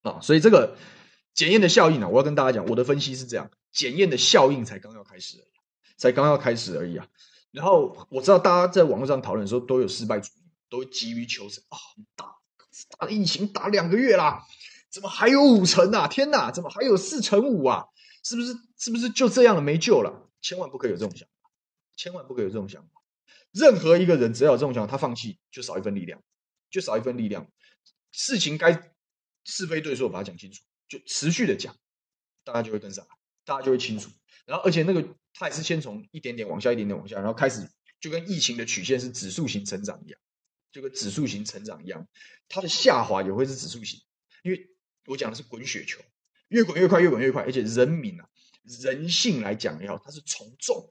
啊，所以这个检验的效应呢、啊，我要跟大家讲，我的分析是这样：检验的效应才刚要开始而已，才刚要开始而已啊。然后我知道大家在网络上讨论的时候都有失败主义，都急于求成啊，打打疫情打两个月啦，怎么还有五成啊？天哪，怎么还有四成五啊？是不是是不是就这样了没救了？千万不可以有这种想法，千万不可以有这种想法。任何一个人只要有这种想法，他放弃就少一份力量，就少一份力量。事情该。是非对错，把它讲清楚，就持续的讲，大家就会跟上，大家就会清楚。然后，而且那个它也是先从一点点往下，一点点往下，然后开始就跟疫情的曲线是指数型成长一样，就跟指数型成长一样，它的下滑也会是指数型。因为我讲的是滚雪球，越滚越快，越滚越快。而且人民啊，人性来讲也好，它是从众，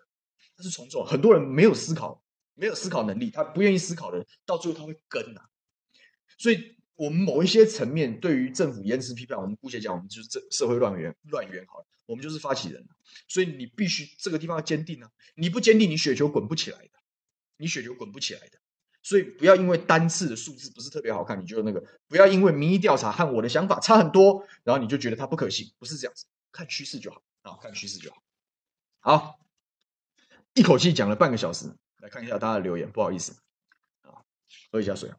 它是从众。很多人没有思考，没有思考能力，他不愿意思考的，到最后他会跟啊，所以。我们某一些层面对于政府严词批判，我们姑且讲，我们就是这社会乱源乱源好了，我们就是发起人，所以你必须这个地方要坚定啊！你不坚定，你雪球滚不起来的，你雪球滚不起来的。所以不要因为单次的数字不是特别好看，你就那个不要因为民意调查和我的想法差很多，然后你就觉得它不可信，不是这样子，看趋势就好啊，看趋势就好。好，一口气讲了半个小时，来看一下大家的留言，不好意思啊，喝一下水吧。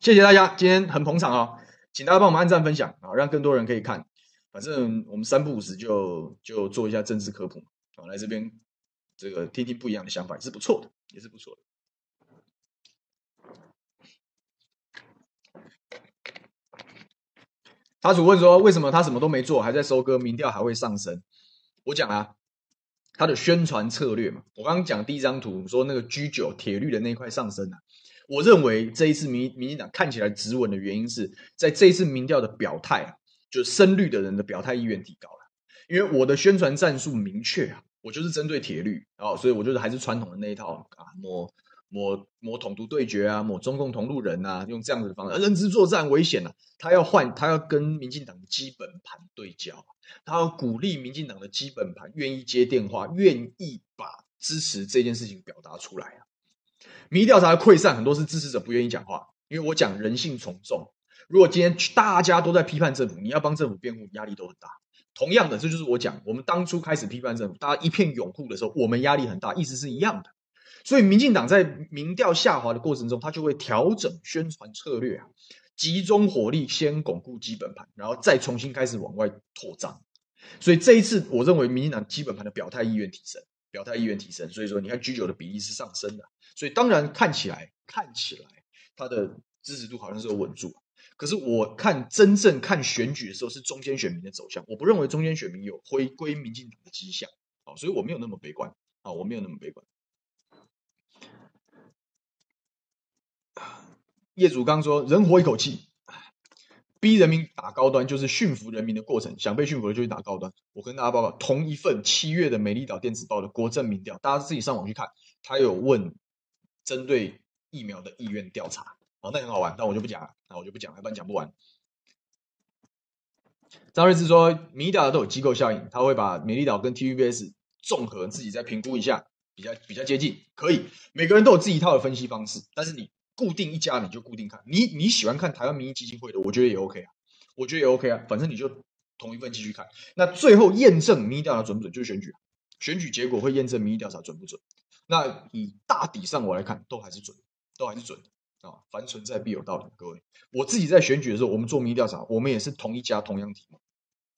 谢谢大家，今天很捧场哦，请大家帮我们按赞分享啊，让更多人可以看。反正我们三不五时就就做一下政治科普啊，来这边这个听听不一样的想法也是不错的，也是不错的。他主问说，为什么他什么都没做，还在收割，民调还会上升？我讲啊，他的宣传策略嘛。我刚刚讲第一张图说那个 G9 铁绿的那一块上升啊。我认为这一次民民进党看起来止稳的原因是在这一次民调的表态啊，就深绿的人的表态意愿提高了。因为我的宣传战术明确啊，我就是针对铁绿啊，所以我就是还是传统的那一套啊，抹抹抹统独对决啊，抹中共同路人啊，用这样子的方式，认知作战危险啊，他要换，他要跟民进党的基本盘对焦，他要鼓励民进党的基本盘愿意接电话，愿意把支持这件事情表达出来啊。民意调查的溃散，很多是支持者不愿意讲话，因为我讲人性从众。如果今天大家都在批判政府，你要帮政府辩护，压力都很大。同样的，这就是我讲，我们当初开始批判政府，大家一片拥护的时候，我们压力很大，意思是一样的。所以，民进党在民调下滑的过程中，他就会调整宣传策略啊，集中火力先巩固基本盘，然后再重新开始往外扩张。所以这一次，我认为民进党基本盘的表态意愿提升。表态意愿提升，所以说你看 G9 的比例是上升的，所以当然看起来看起来他的支持度好像是有稳住，可是我看真正看选举的时候是中间选民的走向，我不认为中间选民有回归民进党的迹象，啊，所以我没有那么悲观，啊，我没有那么悲观。业主刚说人活一口气。逼人民打高端就是驯服人民的过程，想被驯服的就去打高端。我跟大家报告，同一份七月的《美丽岛电子报》的国政民调，大家自己上网去看，他有问针对疫苗的意愿调查，好，那很好玩，但我就不讲了，那我就不讲了，不然讲不完。张瑞智说，民意调查都有机构效应，他会把美丽岛跟 TVBS 综合自己再评估一下，比较比较接近，可以，每个人都有自己一套的分析方式，但是你。固定一家你就固定看，你你喜欢看台湾民意基金会的，我觉得也 OK 啊，我觉得也 OK 啊，反正你就同一份继续看。那最后验证民意调查准不准，就是选举，选举结果会验证民意调查准不准。那以大体上我来看，都还是准，都还是准啊。凡存在必有道理，各位，我自己在选举的时候，我们做民意调查，我们也是同一家同样题目，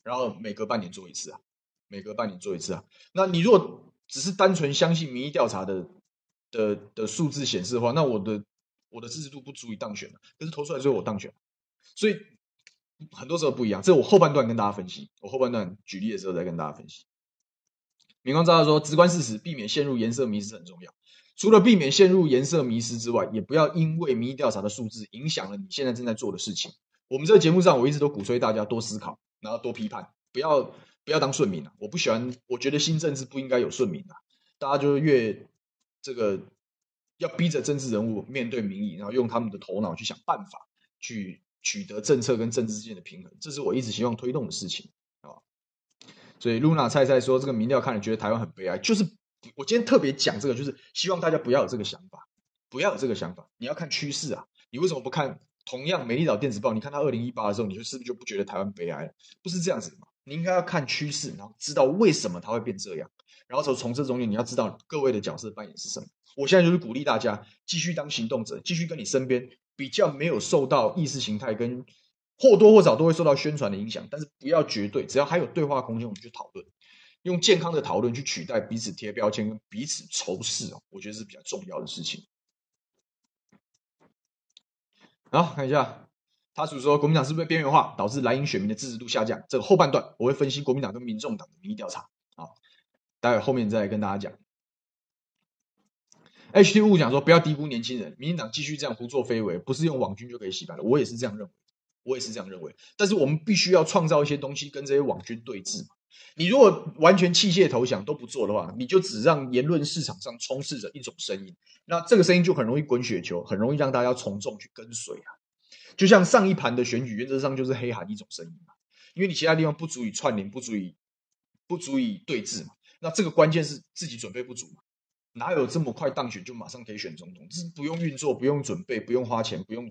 然后每隔半年做一次啊，每隔半年做一次啊。那你如果只是单纯相信民意调查的的的数字显示的话，那我的。我的支持度不足以当选了，可是投出来之后我当选，所以很多时候不一样。这是我后半段跟大家分析，我后半段举例的时候再跟大家分析。明光照耀说，直观事实，避免陷入颜色迷失很重要。除了避免陷入颜色迷失之外，也不要因为民意调查的数字影响了你现在正在做的事情。我们这个节目上，我一直都鼓吹大家多思考，然后多批判，不要不要当顺民啊！我不喜欢，我觉得新政治不应该有顺民啊！大家就越这个要逼着政治人物面对民意，然后用他们的头脑去想办法，去取得政策跟政治之间的平衡，这是我一直希望推动的事情啊！所以露娜菜菜说，这个民调看了觉得台湾很悲哀，就是我今天特别讲这个，就是希望大家不要有这个想法，不要有这个想法，你要看趋势啊！你为什么不看？同样，《美丽岛电子报》，你看它二零一八的时候，你就是不是就不觉得台湾悲哀了？不是这样子的嘛？你应该要看趋势，然后知道为什么它会变这样，然后从从这中间你要知道各位的角色扮演是什么。我现在就是鼓励大家继续当行动者，继续跟你身边比较没有受到意识形态跟或多或少都会受到宣传的影响，但是不要绝对，只要还有对话空间，我们去讨论，用健康的讨论去取代彼此贴标签跟彼此仇视哦，我觉得是比较重要的事情。好，看一下，他所说国民党是不是边缘化，导致蓝营选民的支持度下降？这个后半段我会分析国民党跟民众党的民意调查。好，待会后面再跟大家讲。HT 物讲说不要低估年轻人，民进党继续这样胡作非为，不是用网军就可以洗白了。我也是这样认为，我也是这样认为。但是我们必须要创造一些东西跟这些网军对峙嘛。你如果完全弃械投降都不做的话，你就只让言论市场上充斥着一种声音，那这个声音就很容易滚雪球，很容易让大家从众去跟随啊。就像上一盘的选举，原则上就是黑韩一种声音嘛，因为你其他地方不足以串联，不足以不足以对峙嘛。那这个关键是自己准备不足嘛，哪有这么快当选就马上可以选总统？这是不用运作、不用准备、不用花钱、不用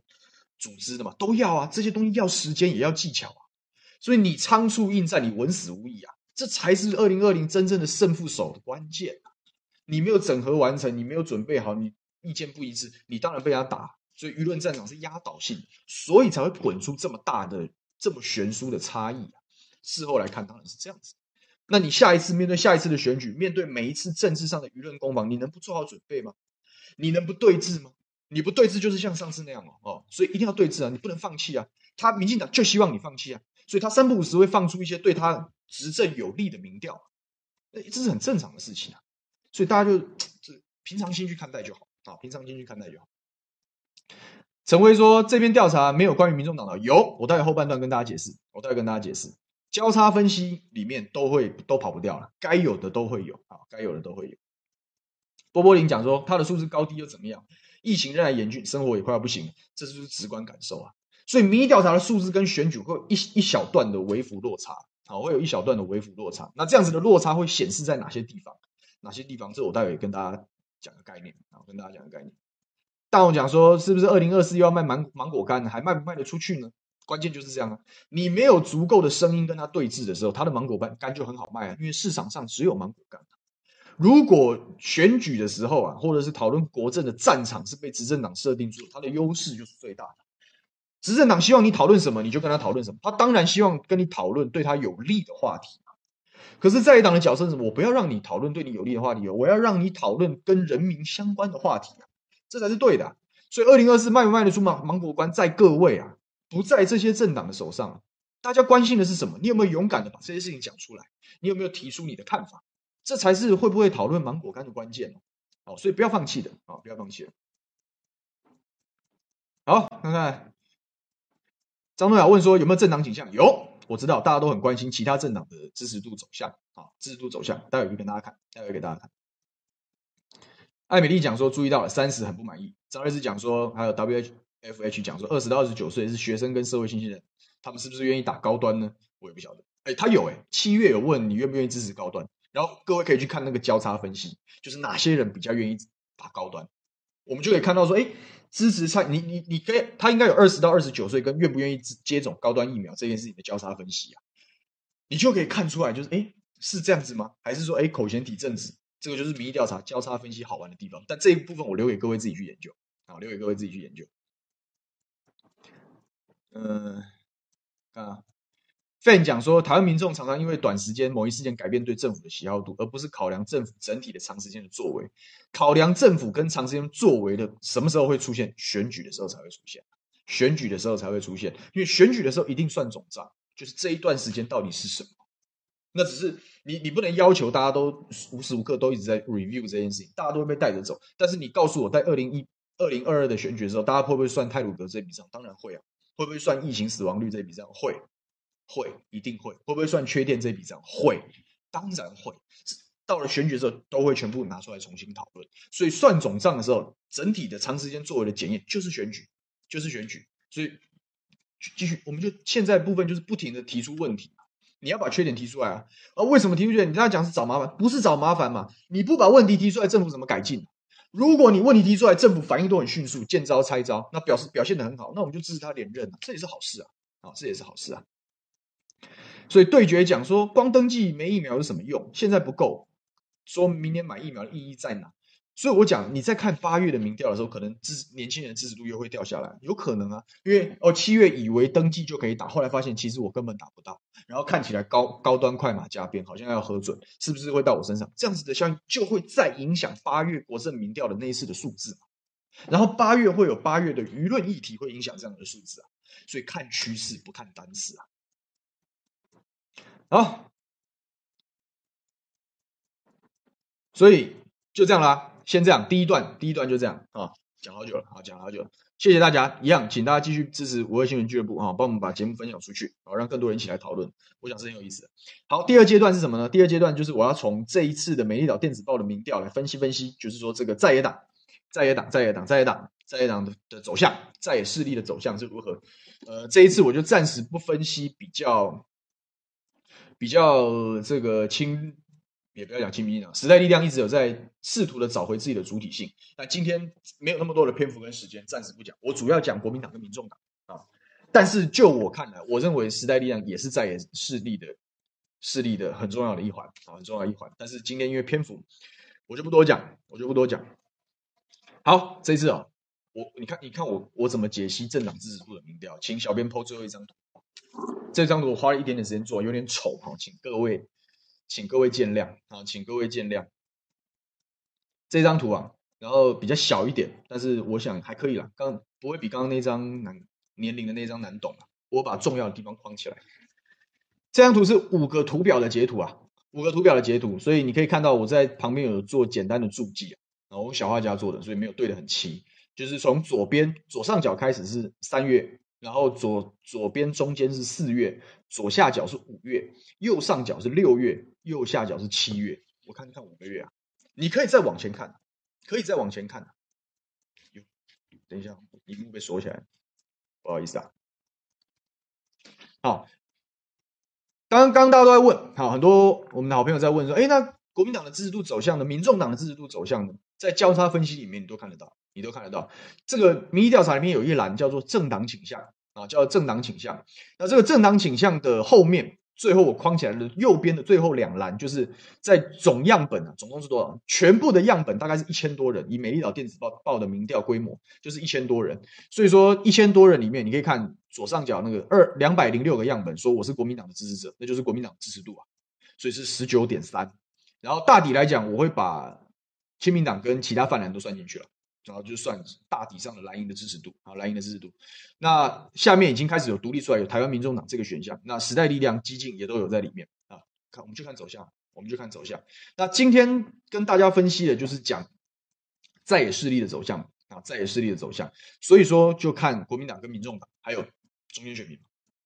组织的嘛？都要啊，这些东西要时间也要技巧啊。所以你仓促应战，你稳死无疑啊。这才是二零二零真正的胜负手的关键啊！你没有整合完成，你没有准备好，你意见不一致，你当然被他打。所以舆论战场是压倒性，所以才会滚出这么大的、这么悬殊的差异啊！事后来看，当然是这样子。那你下一次面对下一次的选举，面对每一次政治上的舆论攻防，你能不做好准备吗？你能不对峙吗？你不对峙，就是像上次那样哦哦，所以一定要对峙啊！你不能放弃啊！他民进党就希望你放弃啊！所以他三不五时会放出一些对他。执政有利的民调，这是很正常的事情啊，所以大家就这平常心去看待就好啊，平常心去看待就好。陈辉说，这篇调查没有关于民众党的，有，我待会后半段跟大家解释，我待会跟大家解释，交叉分析里面都会都跑不掉了，该有的都会有啊，该有的都会有。波波林讲说，他的数字高低又怎么样？疫情仍然严峻，生活也快要不行了，这就是直观感受啊。所以民意调查的数字跟选举会有一一小段的微幅落差。好，会有一小段的微幅落差。那这样子的落差会显示在哪些地方？哪些地方？这我待会跟大家讲个概念。好，跟大家讲个概念。大王讲说，是不是二零二四又要卖芒芒果干？还卖不卖得出去呢？关键就是这样啊！你没有足够的声音跟他对峙的时候，他的芒果干干就很好卖啊，因为市场上只有芒果干。如果选举的时候啊，或者是讨论国政的战场是被执政党设定住，他的优势就是最大的。执政党希望你讨论什么，你就跟他讨论什么。他当然希望跟你讨论对他有利的话题。可是在野党的角色是？我不要让你讨论对你有利的话题，我要让你讨论跟人民相关的话题啊，这才是对的。所以，二零二四卖不卖得出芒芒果干，在各位啊，不在这些政党的手上。大家关心的是什么？你有没有勇敢的把这些事情讲出来？你有没有提出你的看法？这才是会不会讨论芒果干的关键。好，所以不要放弃的啊，不要放弃了。好，看看。张东雅问说：“有没有政党倾向？”有，我知道大家都很关心其他政党的支持度走向。好，支持度走向，待会就给大家看，待会给大家看。艾美丽讲说：“注意到了，三十很不满意。”张瑞智讲说：“还有 WH F H 讲说，二十到二十九岁是学生跟社会新鲜人，他们是不是愿意打高端呢？”我也不晓得。哎，他有哎，七月有问你愿不愿意支持高端，然后各位可以去看那个交叉分析，就是哪些人比较愿意打高端，我们就可以看到说，哎。支持蔡你你你可以，他应该有二十到二十九岁跟愿不愿意接种高端疫苗这件事情的交叉分析啊，你就可以看出来，就是哎是这样子吗？还是说哎口嫌体正直？这个就是民意调查交叉分析好玩的地方。但这一部分我留给各位自己去研究啊，留给各位自己去研究。嗯，啊。Fan 讲说，台湾民众常常因为短时间某一事件改变对政府的喜好度，而不是考量政府整体的长时间的作为。考量政府跟长时间作为的什么时候会出现？选举的时候才会出现。选举的时候才会出现，因为选举的时候一定算总账，就是这一段时间到底是什么。那只是你你不能要求大家都无时无刻都一直在 review 这件事情，大家都会被带着走。但是你告诉我，在二零一二零二二的选举的时候，大家会不会算泰鲁格这笔账？当然会啊。会不会算疫情死亡率这笔账？会，会，一定会。会不会算缺电这笔账？会，当然会。到了选举的时候，都会全部拿出来重新讨论。所以算总账的时候，整体的长时间作为的检验就是选举，就是选举。所以继续，我们就现在部分就是不停的提出问题。你要把缺点提出来啊！啊，为什么提出缺点？你刚才讲是找麻烦，不是找麻烦嘛？你不把问题提出来，政府怎么改进？如果你问题提出来，政府反应都很迅速，见招拆招，那表示表现的很好，那我们就支持他连任啊，这也是好事啊！啊，这也是好事啊！所以对决讲说，光登记没疫苗有什么用？现在不够，说明年买疫苗的意义在哪？所以我讲，你在看八月的民调的时候，可能支年轻人支持度又会掉下来，有可能啊，因为哦七月以为登记就可以打，后来发现其实我根本打不到，然后看起来高高端快马加鞭，好像要核准，是不是会到我身上？这样子的效应就会再影响八月国政民调的那一次的数字，然后八月会有八月的舆论议题会影响这样的数字啊，所以看趋势不看单次啊，好，所以就这样啦。先这样，第一段第一段就这样啊，讲好久了，好讲好久了，谢谢大家，一样，请大家继续支持五二新闻俱乐部啊，帮我们把节目分享出去，好让更多人一起来讨论，我想是很有意思的。好，第二阶段是什么呢？第二阶段就是我要从这一次的美丽岛电子报的民调来分析分析，就是说这个在野党、在野党、在野党、在野党、在野党的的走向，在野势力的走向是如何？呃，这一次我就暂时不分析比较比较这个轻。也不要讲亲民进党，时代力量一直有在试图的找回自己的主体性。那今天没有那么多的篇幅跟时间，暂时不讲。我主要讲国民党跟民众党啊。但是就我看来，我认为时代力量也是在野势力的势力的很重要的一环啊，很重要的一环。但是今天因为篇幅，我就不多讲，我就不多讲。好，这一次啊，我你看，你看我我怎么解析政党支持度的民调？请小编 po 最后一张图，这张图我花了一点点时间做，有点丑哈，请各位。请各位见谅啊，请各位见谅。这张图啊，然后比较小一点，但是我想还可以啦，刚不会比刚刚那张难年龄的那张难懂啊。我把重要的地方框起来。这张图是五个图表的截图啊，五个图表的截图，所以你可以看到我在旁边有做简单的注记啊，然后我小画家做的，所以没有对得很齐。就是从左边左上角开始是三月。然后左左边中间是四月，左下角是五月，右上角是六月，右下角是七月。我看看五个月啊，你可以再往前看，可以再往前看。等一下，屏幕被锁起来，不好意思啊。好，刚刚大家都在问，好，很多我们的好朋友在问说，哎，那国民党的支持度走向呢？民众党的支持度走向呢？在交叉分析里面，你都看得到。你都看得到，这个民意调查里面有一栏叫做政党倾向啊，叫政党倾向。那这个政党倾向的后面，最后我框起来的右边的最后两栏，就是在总样本啊，总共是多少？全部的样本大概是一千多人，以美丽岛电子报报的民调规模，就是一千多人。所以说一千多人里面，你可以看左上角那个二两百零六个样本，说我是国民党的支持者，那就是国民党支持度啊，所以是十九点三。然后大体来讲，我会把亲民党跟其他泛蓝都算进去了。然后就算大体上的蓝营的支持度啊，蓝营的支持度。那下面已经开始有独立出来，有台湾民众党这个选项。那时代力量、激进也都有在里面啊。看，我们就看走向，我们就看走向。那今天跟大家分析的就是讲在野势力的走向啊，在野势力的走向。所以说，就看国民党跟民众党，还有中间选民，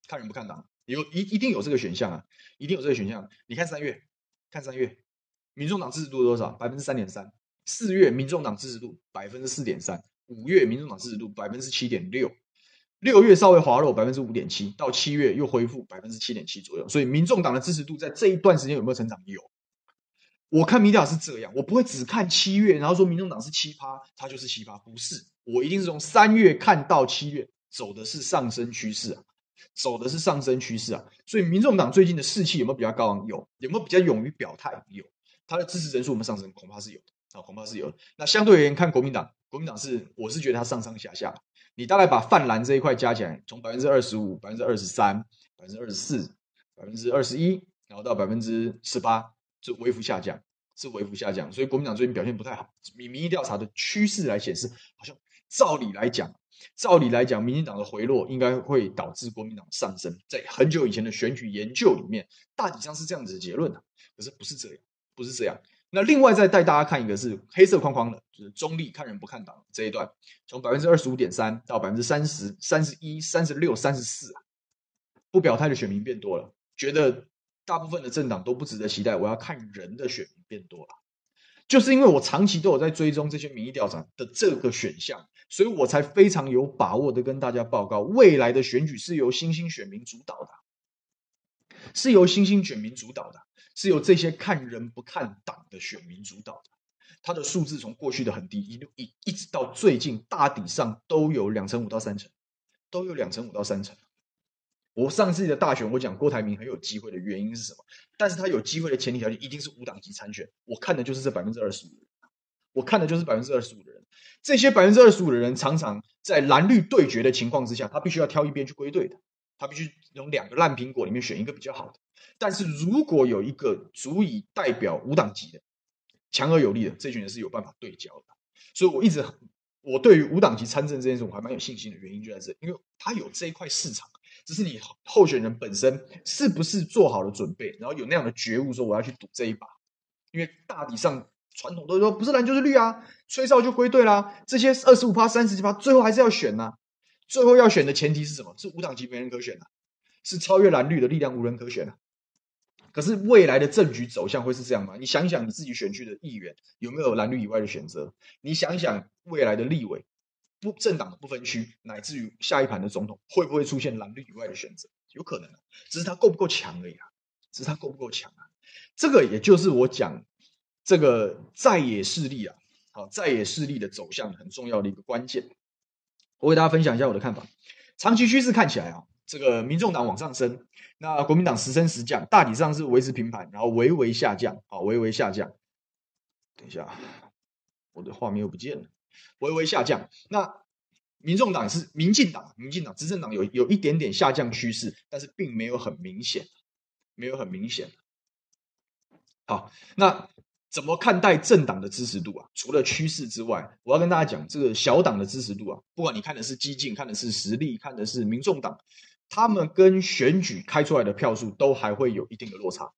看人不看党，有一一定有这个选项啊，一定有这个选项。你看三月，看三月，民众党支持度多少？百分之三点三。四月民众党支持度百分之四点三，五月民众党支持度百分之七点六，六月稍微滑落百分之五点七，到七月又恢复百分之七点七左右。所以民众党的支持度在这一段时间有没有成长？有。我看民调是这样，我不会只看七月，然后说民众党是七趴，它就是七趴，不是。我一定是从三月看到七月，走的是上升趋势啊，走的是上升趋势啊。所以民众党最近的士气有没有比较高昂？有。有没有比较勇于表态？有。他的支持人数有没有上升？恐怕是有的。啊，恐怕是有。那相对而言，看国民党，国民党是，我是觉得它上上下下。你大概把泛蓝这一块加起来，从百分之二十五、百分之二十三、百分之二十四、百分之二十一，然后到百分之十八，就微幅下降，是微幅下降。所以国民党最近表现不太好。以民意调查的趋势来显示，好像照理来讲，照理来讲，民进党的回落应该会导致国民党上升。在很久以前的选举研究里面，大体上是这样子的结论的。可是不是这样，不是这样。那另外再带大家看一个是黑色框框的，就是中立看人不看党这一段，从百分之二十五点三到百分之三十、三十一、三十六、三十四啊，不表态的选民变多了，觉得大部分的政党都不值得期待。我要看人的选民变多了。就是因为我长期都有在追踪这些民意调查的这个选项，所以我才非常有把握的跟大家报告，未来的选举是由新兴选民主导的，是由新兴选民主导的，是由这些看人不看党的选民主导的。他的数字从过去的很低，一路一一直到最近，大抵上都有两成五到三成，都有两成五到三成。我上次的大选，我讲郭台铭很有机会的原因是什么？但是他有机会的前提条件一定是无党籍参选。我看的就是这百分之二十五的人，我看的就是百分之二十五的人。这些百分之二十五的人，常常在蓝绿对决的情况之下，他必须要挑一边去归队的，他必须从两个烂苹果里面选一个比较好的。但是如果有一个足以代表无党籍的强而有力的，这群人是有办法对焦的。所以我一直我对于无党籍参政这件事，我还蛮有信心的原因就在这，因为他有这一块市场。只是你候选人本身是不是做好了准备，然后有那样的觉悟，说我要去赌这一把。因为大体上传统都说不是蓝就是绿啊，吹哨就归队啦。这些二十五趴、三十几趴，最后还是要选呐、最后要选的前提是什么？是无党籍没人可选啊，是超越蓝绿的力量无人可选啊。可是未来的政局走向会是这样吗？你想想你自己选区的议员有没有蓝绿以外的选择？你想想未来的立委。不政党的不分区，乃至于下一盘的总统，会不会出现蓝绿以外的选择？有可能啊，只是他够不够强而已啊，只是他够不够强啊。这个也就是我讲这个在野势力啊，好，在野势力的走向很重要的一个关键。我给大家分享一下我的看法。长期趋势看起来啊，这个民众党往上升，那国民党时升时降，大体上是维持平盘，然后微微下降，好，微微下降。等一下，我的画面又不见了。微微下降，那民众党是民进党，民进党执政党有有一点点下降趋势，但是并没有很明显，没有很明显。好，那怎么看待政党的支持度啊？除了趋势之外，我要跟大家讲，这个小党的支持度啊，不管你看的是激进，看的是实力，看的是民众党，他们跟选举开出来的票数都还会有一定的落差。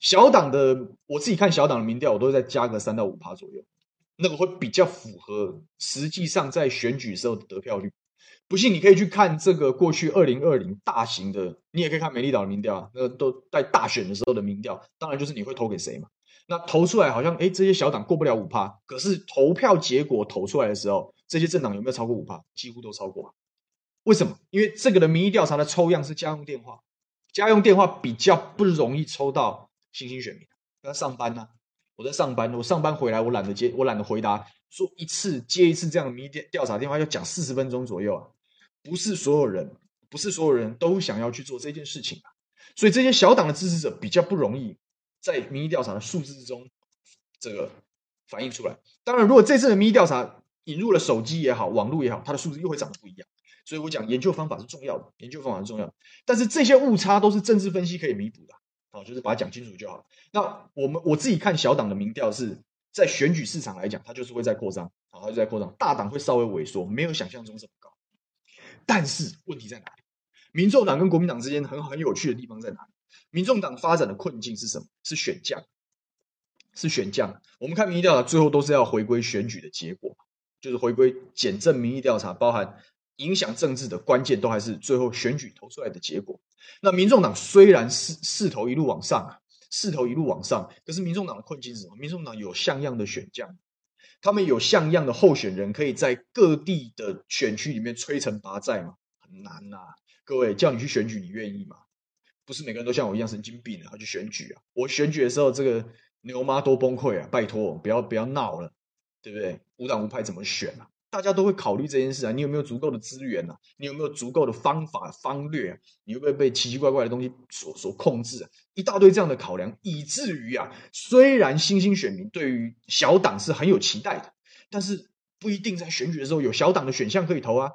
小党的，我自己看小党的民调，我都会再加个三到五趴左右。那个会比较符合实际上在选举时候的得票率。不信你可以去看这个过去二零二零大型的，你也可以看美丽岛的民调啊，那个都在大选的时候的民调，当然就是你会投给谁嘛。那投出来好像哎，这些小党过不了五趴，可是投票结果投出来的时候，这些政党有没有超过五趴？几乎都超过。为什么？因为这个的民意调查的抽样是家用电话，家用电话比较不容易抽到新兴选民，要上班呢、我在上班，我上班回来，我懒得接，我懒得回答，说一次接一次这样的民意调查电话要讲四十分钟左右啊，不是所有人，不是所有人都想要去做这件事情啊，所以这些小党的支持者比较不容易在民意调查的数字之中这个反映出来。当然，如果这次的民意调查引入了手机也好，网络也好，它的数字又会长得不一样。所以我讲研究方法是重要的，研究方法是重要的，但是这些误差都是政治分析可以弥补的。好，就是把它讲清楚就好。那我们我自己看小党的民调是在选举市场来讲，它就是会在扩张，好，它就在扩张。大党会稍微萎缩，没有想象中这么高。但是问题在哪里？民众党跟国民党之间很很有趣的地方在哪里？民众党发展的困境是什么？是选将，是选将。我们看民意调查，最后都是要回归选举的结果，就是回归简政民意调查，包含影响政治的关键，都还是最后选举投出来的结果。那民众党虽然势势头一路往上啊，势头一路往上，可是民众党的困境是什么？民众党有像样的选将，他们有像样的候选人，可以在各地的选区里面摧城拔寨吗？很难呐、各位叫你去选举，你愿意吗？不是每个人都像我一样神经病啊，要去选举啊！我选举的时候，这个牛妈多崩溃啊！拜托，不要不要闹了，对不对？无党无派怎么选啊？大家都会考虑这件事啊，你有没有足够的资源啊？你有没有足够的方法方略啊？你会不会被奇奇怪怪的东西所所控制啊？一大堆这样的考量，以至于啊，虽然新兴选民对于小党是很有期待的，但是不一定在选举的时候有小党的选项可以投啊，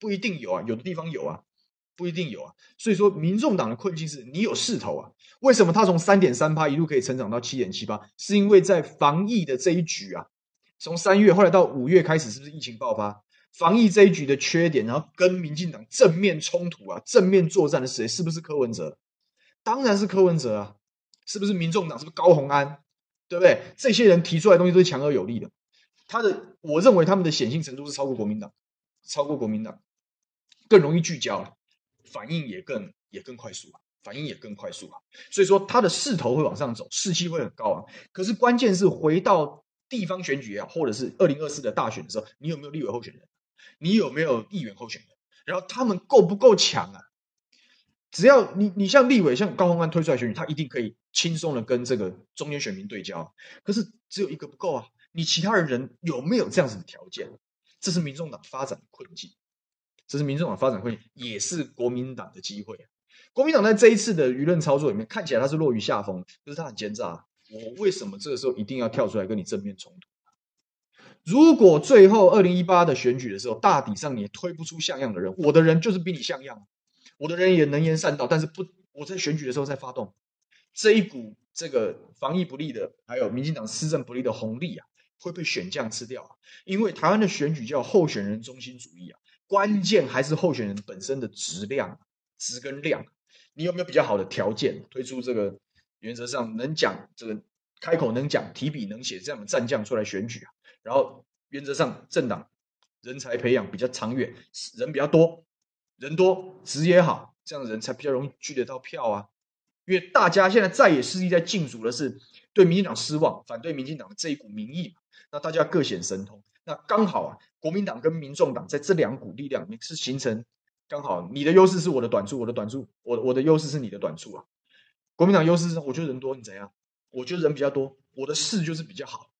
不一定有啊，有的地方有啊，不一定有啊。所以说，民众党的困境是你有势头啊，为什么他从三点三趴一路可以成长到七点七趴？是因为在防疫的这一局啊。从三月后来到五月开始，是不是疫情爆发？防疫这一局的缺点，然后跟民进党正面冲突啊，正面作战的谁？是不是柯文哲？当然是柯文哲啊！是不是民众党？是不是高虹安？对不对？这些人提出来的东西都是强而有力的。他的，我认为他们的显性程度是超过国民党，超过国民党，更容易聚焦，反应也更也更快速啊，反应也更快速啊。所以说，他的势头会往上走，士气会很高啊。可是关键是回到地方选举啊，或者是二零二四的大选的时候，你有没有立委候选人？你有没有议员候选人？然后他们够不够强啊？只要你你像立委，像高虹安推出来选举，他一定可以轻松的跟这个中间选民对焦。可是只有一个不够啊！你其他的人有没有这样子的条件？这是民众党发展的困境，这是民众党发展困境，也是国民党的机会。国民党在这一次的舆论操作里面，看起来他是落于下风，可是他很奸诈。我为什么这个时候一定要跳出来跟你正面冲突？如果最后二零一八的选举的时候，大体上你也推不出像样的人，我的人就是比你像样，我的人也能言善道，但是不，我在选举的时候在发动这一股这个防疫不利的，还有民进党施政不利的红利啊，会被选将吃掉啊！因为台湾的选举叫候选人中心主义啊，关键还是候选人本身的质量、质跟量，你有没有比较好的条件推出这个原则上能讲这个开口能讲、提笔能写这样的战将出来选举啊？然后原则上，政党人才培养比较长远，人比较多，人多职也好，这样的人才比较容易聚得到票啊。因为大家现在再也势力在竞逐的是对民进党失望，反对民进党的这一股民意嘛。那大家各显神通，那刚好啊，国民党跟民众党在这两股力量里面是形成刚好，你的优势是我的短处，我的短处，我我的优势是你的短处啊。国民党优势是，我觉得人多，你怎样？我觉得人比较多，我的势就是比较好。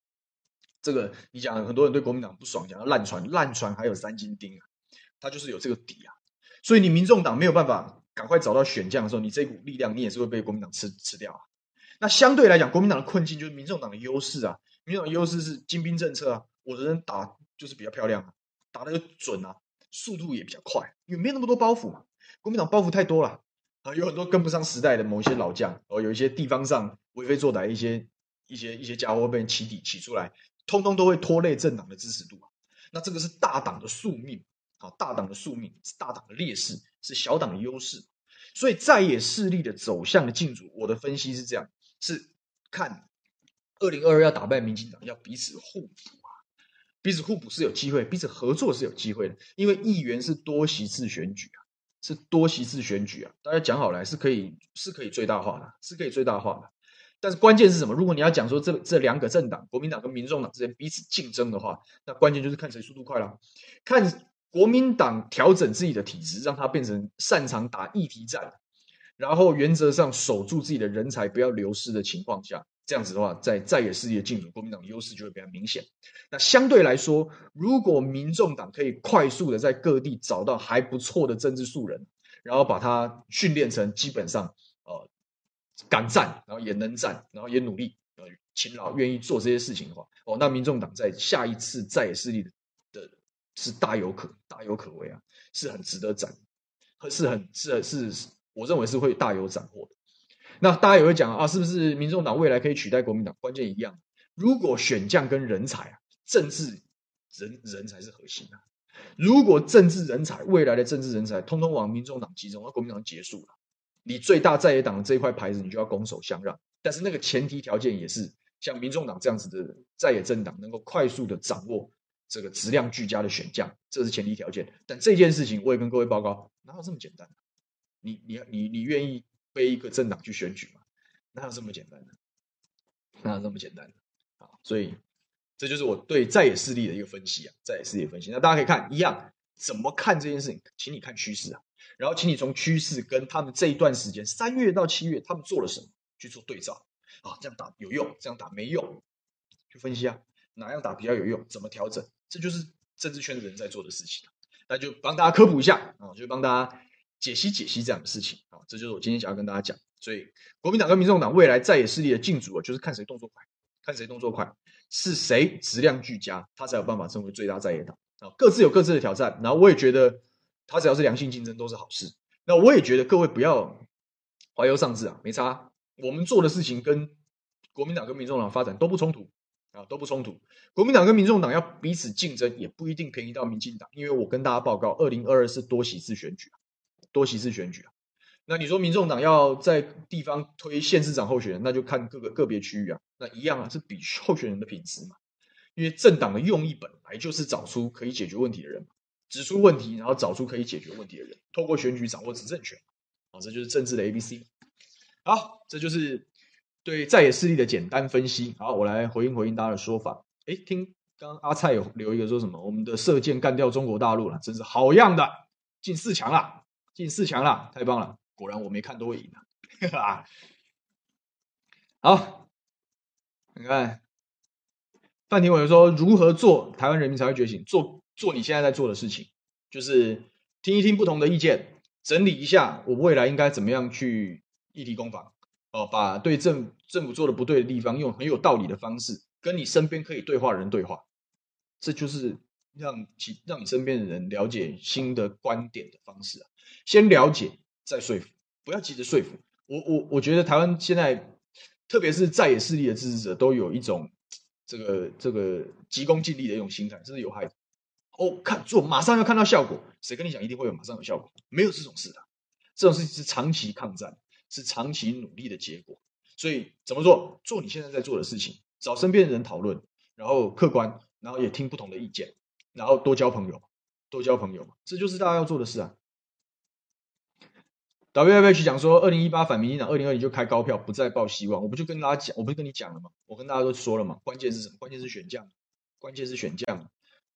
这个你讲很多人对国民党不爽，讲烂船，烂船还有三斤钉啊，他就是有这个底啊，所以你民众党没有办法赶快找到选将的时候，你这股力量你也是会被国民党吃吃掉啊。那相对来讲，国民党的困境就是民众党的优势啊，民众党的优势是精兵政策啊，我的人打就是比较漂亮啊，打得又准啊，速度也比较快，因为没那么多包袱嘛。国民党包袱太多了啊，有很多跟不上时代的某一些老将，哦，有一些地方上为非作歹一些一些一些家伙被人起底起出来。通通都会拖累政党的支持度，那这个是大党的宿命，好，大党的宿命是大党的劣势，是小党的优势，所以在野势力的走向的竞逐，我的分析是这样，是看二零二二要打败民进党，要彼此互补，彼此互补是有机会，彼此合作是有机会的，因为议员是多席次选举啊，是多席次选举啊，大家讲好来是可以是可以最大化的，是可以最大化的。但是关键是什么？如果你要讲说这这两个政党，国民党跟民众党之间彼此竞争的话，那关键就是看谁速度快了。看国民党调整自己的体质，让他变成擅长打议题战，然后原则上守住自己的人才不要流失的情况下，这样子的话，在在野势力的竞逐，国民党优势就会比较明显。那相对来说，如果民众党可以快速的在各地找到还不错的政治素人，然后把他训练成基本上呃。敢战，然后也能战，然后也努力，呃，勤劳，愿意做这些事情的话，哦，那民众党在下一次在野势力的是大有可大有可为啊，是很值得斩，是很是，是，我认为是会大有斩获的。那大家也会讲啊，是不是民众党未来可以取代国民党？关键一样，如果选将跟人才啊，政治人人才是核心啊。如果政治人才未来的政治人才通通往民众党集中，那国民党结束了。你最大在野党的这一块牌子，你就要拱手相让。但是那个前提条件也是像民众党这样子的在野政党，能够快速的掌握这个质量俱佳的选将，这是前提条件。但这件事情，我也跟各位报告，哪有这么简单？你你你你愿意背一个政党去选举吗？哪有这么简单的？哪有这么简单的？啊，所以这就是我对在野势力的一个分析啊，在野势力分析。那大家可以看一样，怎么看这件事情？请你看趋势啊。然后，请你从趋势跟他们这一段时间，三月到七月，他们做了什么去做对照啊？这样打有用，这样打没用，去分析啊，哪样打比较有用，怎么调整？这就是政治圈的人在做的事情。那就帮大家科普一下啊，就帮大家解析解析这样的事情啊。这就是我今天想要跟大家讲。所以，国民党跟民众党未来在野势力的竞逐啊，就是看谁动作快，看谁动作快，是谁质量俱佳，他才有办法成为最大在野党啊。各自有各自的挑战，然后我也觉得。他只要是良性竞争都是好事。那我也觉得各位不要怀忧丧志啊，没差。我们做的事情跟国民党跟民众党发展都不冲突啊，都不冲突。国民党跟民众党要彼此竞争，也不一定便宜到民进党，因为我跟大家报告，二零二二是多席次选举，多席次选举啊。那你说民众党要在地方推县市长候选人，那就看各个个别区域啊，那一样啊，是比候选人的品质嘛。因为政党的用意本来就是找出可以解决问题的人，指出问题，然后找出可以解决问题的人，透过选举掌握执政权，啊，这就是政治的 ABC。好，这就是对在野势力的简单分析。好，我来回应回应大家的说法。哎，听刚刚阿蔡有留一个说什么？我们的射箭干掉中国大陆了，真是好样的，进四强了，进四强了，太棒了。果然我没看都会赢 啊！好，你看范廷伟说，如何做台湾人民才会觉醒？做做你现在在做的事情，就是听一听不同的意见，整理一下我未来应该怎么样去议题攻防哦，把对政政府做的不对的地方，用很有道理的方式跟你身边可以对话的人对话，这就是让其让你身边的人了解新的观点的方式啊！先了解。再说服，不要急着说服我。我我觉得台湾现在，特别是在野势力的支持者，都有一种这个这个急功近利的一种心态，这是有害的。哦，看做马上要看到效果，谁跟你讲一定会有马上有效果？没有这种事的，这种事情是长期抗战，是长期努力的结果。所以怎么做？做你现在在做的事情，找身边的人讨论，然后客观，然后也听不同的意见，然后多交朋友，多交朋友，这就是大家要做的事啊。WFH 讲说，二零一八反民进党，二零二零就开高票，不再抱希望。我不就跟大家讲，我不是跟你讲了吗？我跟大家都说了嘛。关键是什么？关键是选将，关键是选将。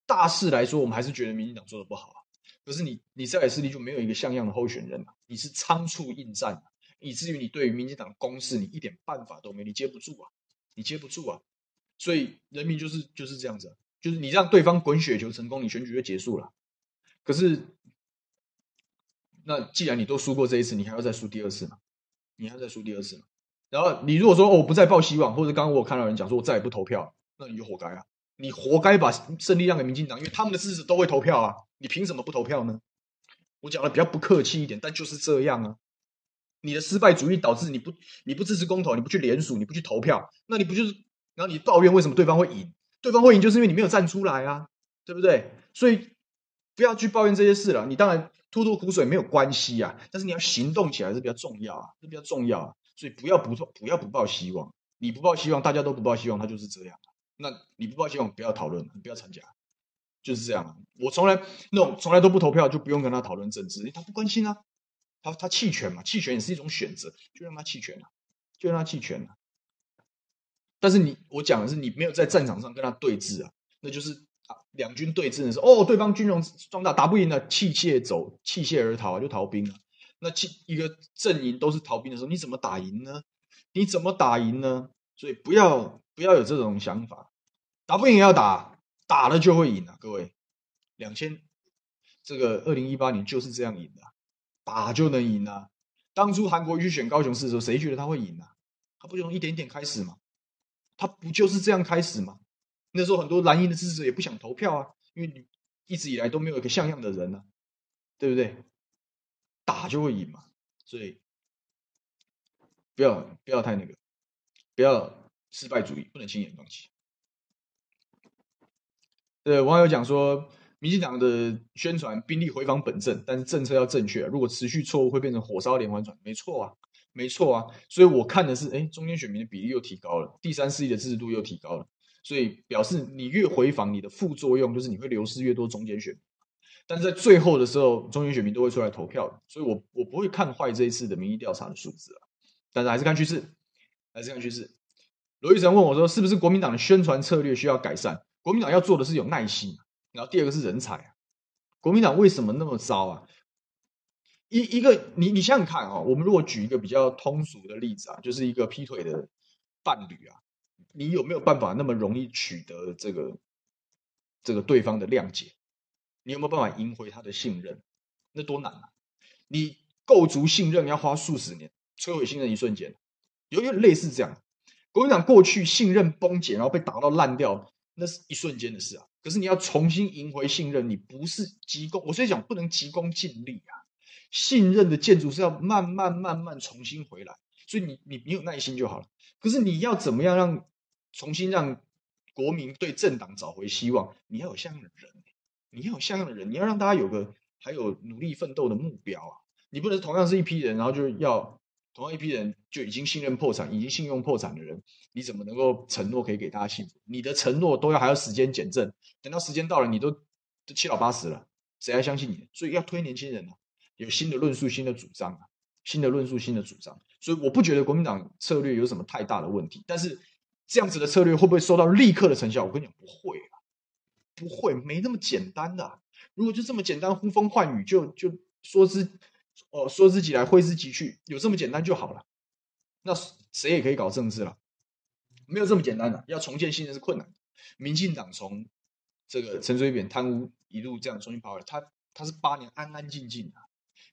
大势来说，我们还是觉得民进党做的不好啊。可是你，你在野势力就没有一个像样的候选人啊？你是仓促应战，以至于你对于民进党的攻势，你一点办法都没，你接不住啊，你接不住啊。所以人民就是就是这样子，就是你让对方滚雪球成功，你选举就结束了。可是。那既然你都输过这一次，你还要再输第二次吗？你还要再输第二次吗？然后你如果说哦，我不再抱希望，或者刚刚我看到人讲说我再也不投票，那你就活该啊！你活该把胜利让给民进党，因为他们的支持都会投票啊！你凭什么不投票呢？我讲的比较不客气一点，但就是这样啊！你的失败主义导致你不你不支持公投，你不去联署，你不去投票，那你不就是然后你抱怨为什么对方会赢？对方会赢就是因为你没有站出来啊，对不对？所以不要去抱怨这些事了。你当然。吐吐苦水没有关系啊，但是你要行动起来是比较重要啊，是比较重要啊，所以不要不不要不抱希望，你不抱希望，大家都不抱希望，他就是这样。那你不抱希望，不要讨论，你不要参加，就是这样啊。我从来那种从来都不投票，就不用跟他讨论政治，因为他不关心啊，他他弃权嘛，弃权也是一种选择，就让他弃权啊，就让他弃权啊。但是你我讲的是，你没有在战场上跟他对峙啊，那就是。两军对峙的时候，哦，对方军容壮大，打不赢了，弃械走，弃械而逃，就逃兵了。那弃一个阵营都是逃兵的时候，你怎么打赢呢？你怎么打赢呢？所以不要不要有这种想法，打不赢也要打，打了就会赢啊！各位，两千这个二零一八年就是这样赢的，打就能赢啊！当初韩国瑜去选高雄市的时候，谁觉得他会赢啊？他不就从一点点开始吗？他不就是这样开始吗？那时候很多蓝营的支持者也不想投票啊，因为你一直以来都没有一个像样的人啊，对不对？打就会赢嘛，所以不要不要太那个，不要失败主义，不能轻言放弃。对，网友讲说，民进党的宣传兵力回防本阵，但是政策要正确，如果持续错误，会变成火烧连环船。没错啊，没错啊，所以我看的是，哎，中间选民的比例又提高了，第三势力的支持度又提高了。所以表示你越回防，你的副作用就是你会流失越多中间选民，但是在最后的时候，中间选民都会出来投票。所以我我不会看坏这一次的民意调查的数字啊，但是还是看趋势，还是看趋势。罗玉成问我说：“是不是国民党的宣传策略需要改善？国民党要做的是有耐心，然后第二个是人才啊。国民党为什么那么糟啊？一一个你你想想看啊，我们如果举一个比较通俗的例子啊，就是一个劈腿的伴侣啊。”你有没有办法那么容易取得这个这个对方的谅解？你有没有办法赢回他的信任？那多难啊！你构筑信任要花数十年，摧毁信任一瞬间，有点类似这样。国民党过去信任崩解，然后被打到烂掉，那是一瞬间的事啊。可是你要重新赢回信任，你不是急功，我所以讲不能急功近利啊。信任的建筑是要慢慢慢慢重新回来，所以你你你有耐心就好了。可是你要怎么样让？重新让国民对政党找回希望，你要有像样的人，你要有像样的人，你要让大家有个还有努力奋斗的目标啊！你不能同样是一批人，然后就要同样一批人就已经信任破产、已经信用破产的人，你怎么能够承诺可以给大家幸福？你的承诺都要还要时间检证，等到时间到了，你都都七老八十了，谁还相信你？所以要推年轻人啊，有新的论述、新的主张啊，新的论述、新的主张。所以我不觉得国民党策略有什么太大的问题，但是。这样子的策略会不会收到立刻的成效？我跟你讲，不会啊，不会，没那么简单的。如果就这么简单，呼风唤雨就就说之哦，说之即来，挥之即去，有这么简单就好了。那谁也可以搞政治了，没有这么简单的。要重建信任是困难。民进党从这个陈水扁贪污一路这样重新跑回来，他他是八年安安静静的，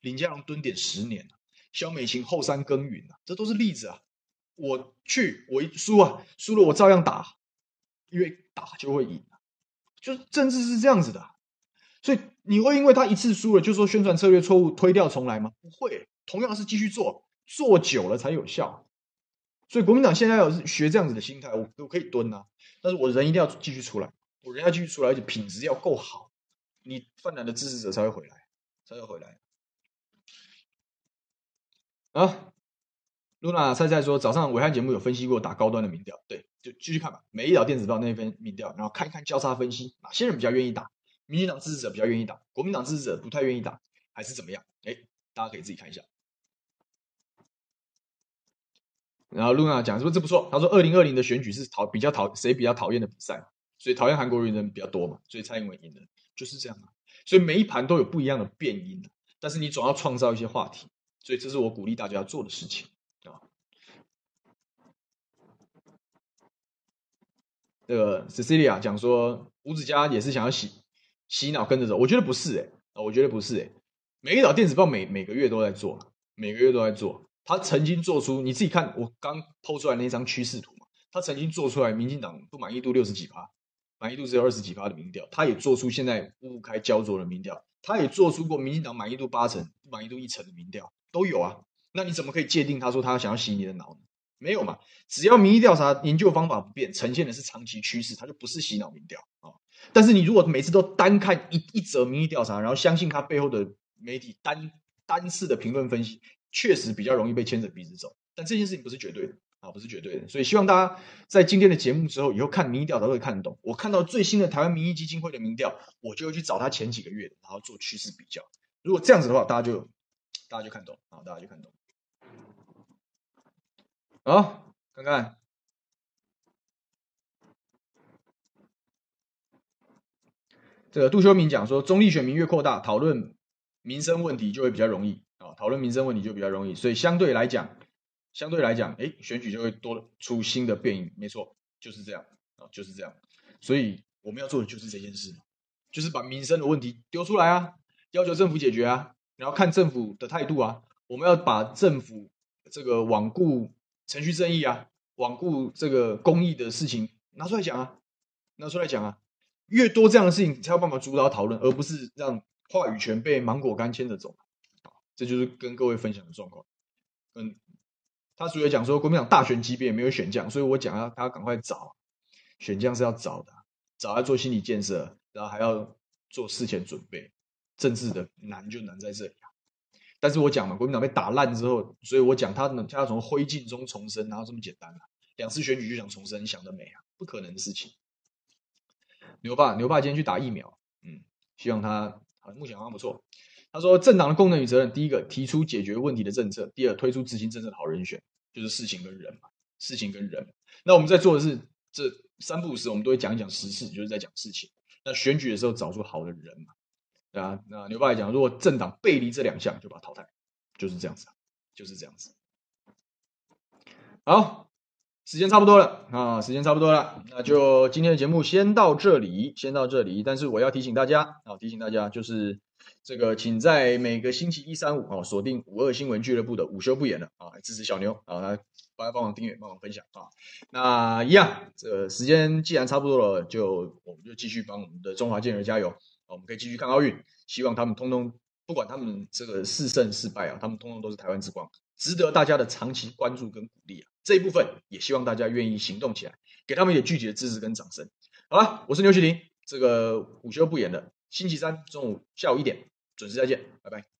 林佳龙蹲点十年，萧美琴后山耕耘，这都是例子啊。我去，我一输啊，输了我照样打，因为打就会赢，就是政治是这样子的，所以你会因为他一次输了，就说宣传策略错误，推掉重来吗？不会，同样是继续做，做久了才有效。所以国民党现在要学这样子的心态，我我可以蹲啊，但是我人一定要继续出来，我人要继续出来，而且品质要够好，你泛蓝的支持者才会回来，才会回来啊。露娜菜菜说：“早上伟汉节目有分析过打高端的民调，对，就继续看吧。每一条电子报那份民调，然后看一看交叉分析，哪些人比较愿意打？民进党支持者比较愿意打，国民党支持者不太愿意打，还是怎么样？哎，大家可以自己看一下。然后露娜讲说这不错，他说二零二零的选举是讨比较讨谁比较讨厌的比赛，所以讨厌韩国人的人比较多嘛，所以蔡英文赢了，就是这样啊。所以每一盘都有不一样的变因，但是你总要创造一些话题，所以这是我鼓励大家要做的事情啊。”这个 Cecilia 讲说，吴子嘉也是想要洗洗脑跟着走，我觉得不是哎，我觉得不是哎。美丽岛电子报每每个月都在做，每个月都在做。他曾经做出，你自己看我刚抛出来那张趋势图嘛，他曾经做出来，民进党不满意度六十几趴，满意度只有二十几趴的民调，他也做出现在雾开焦灼的民调，他也做出过民进党满意度八成、不满意度一成的民调都有啊。那你怎么可以界定他说他想要洗你的脑呢？没有嘛？只要民意调查研究方法不变，呈现的是长期趋势，它就不是洗脑民调啊。但是你如果每次都单看一一则民意调查，然后相信它背后的媒体单单次的评论分析，确实比较容易被牵着鼻子走。但这件事情不是绝对的啊，不是绝对的。所以希望大家在今天的节目之后，以后看民意调查都会看得懂。我看到最新的台湾民意基金会的民调，我就会去找他前几个月，然后做趋势比较。如果这样子的话，大家就大家就看懂啊，大家就看懂。好，看看这个杜修明讲说，中立选民越扩大，讨论民生问题就会比较容易啊，讨论民生问题就比较容易，所以相对来讲，相对来讲，哎，选举就会多出新的变因，没错，就是这样啊，就是这样。所以我们要做的就是这件事，就是把民生的问题丢出来啊，要求政府解决啊，你要看政府的态度啊，我们要把政府这个罔顾。程序正义啊，罔顾这个公益的事情拿出来讲啊，拿出来讲啊，越多这样的事情才有办法主导讨论，而不是让话语权被芒果干牵着走。这就是跟各位分享的状况。嗯，他主要讲说国民党大选级别也没有选将，所以我讲啊，大家赶快找选将是要找的，找来做心理建设，然后还要做事前准备。政治的难就难在这里啊。但是我讲嘛，国民党被打烂之后，所以我讲他能他要从灰烬中重生，哪有这么简单啊？两次选举就想重生，想得美啊？不可能的事情。牛爸，牛爸今天去打疫苗，嗯，希望他好，目前好像不错。他说，政党的功能与责任，第一个提出解决问题的政策，第二推出执行政策的好人选，就是事情跟人嘛，事情跟人。那我们在做的是这三不五时，我们都会讲一讲实事，就是在讲事情。那选举的时候找出好的人嘛。对啊，那牛爸来讲，如果政党背离这两项，就把它淘汰，就是这样子，就是这样子。好，时间差不多了啊，时间差不多了，那就今天的节目先到这里，先到这里。但是我要提醒大家啊，提醒大家就是这个，请在每个星期一、三、五啊，锁定五二新闻俱乐部的午休不演了啊，支持小牛啊，来帮帮忙订阅，帮忙分享啊。那一样，这个时间既然差不多了，就我们就继续帮我们的中华健儿加油。我们可以继续看奥运，希望他们通通不管他们这个是胜是败啊，他们通通都是台湾之光，值得大家的长期关注跟鼓励啊。这一部分也希望大家愿意行动起来，给他们一点具体的支持跟掌声。好了，我是牛煦庭，这个午休不演了，星期三中午下午一点准时再见，拜拜。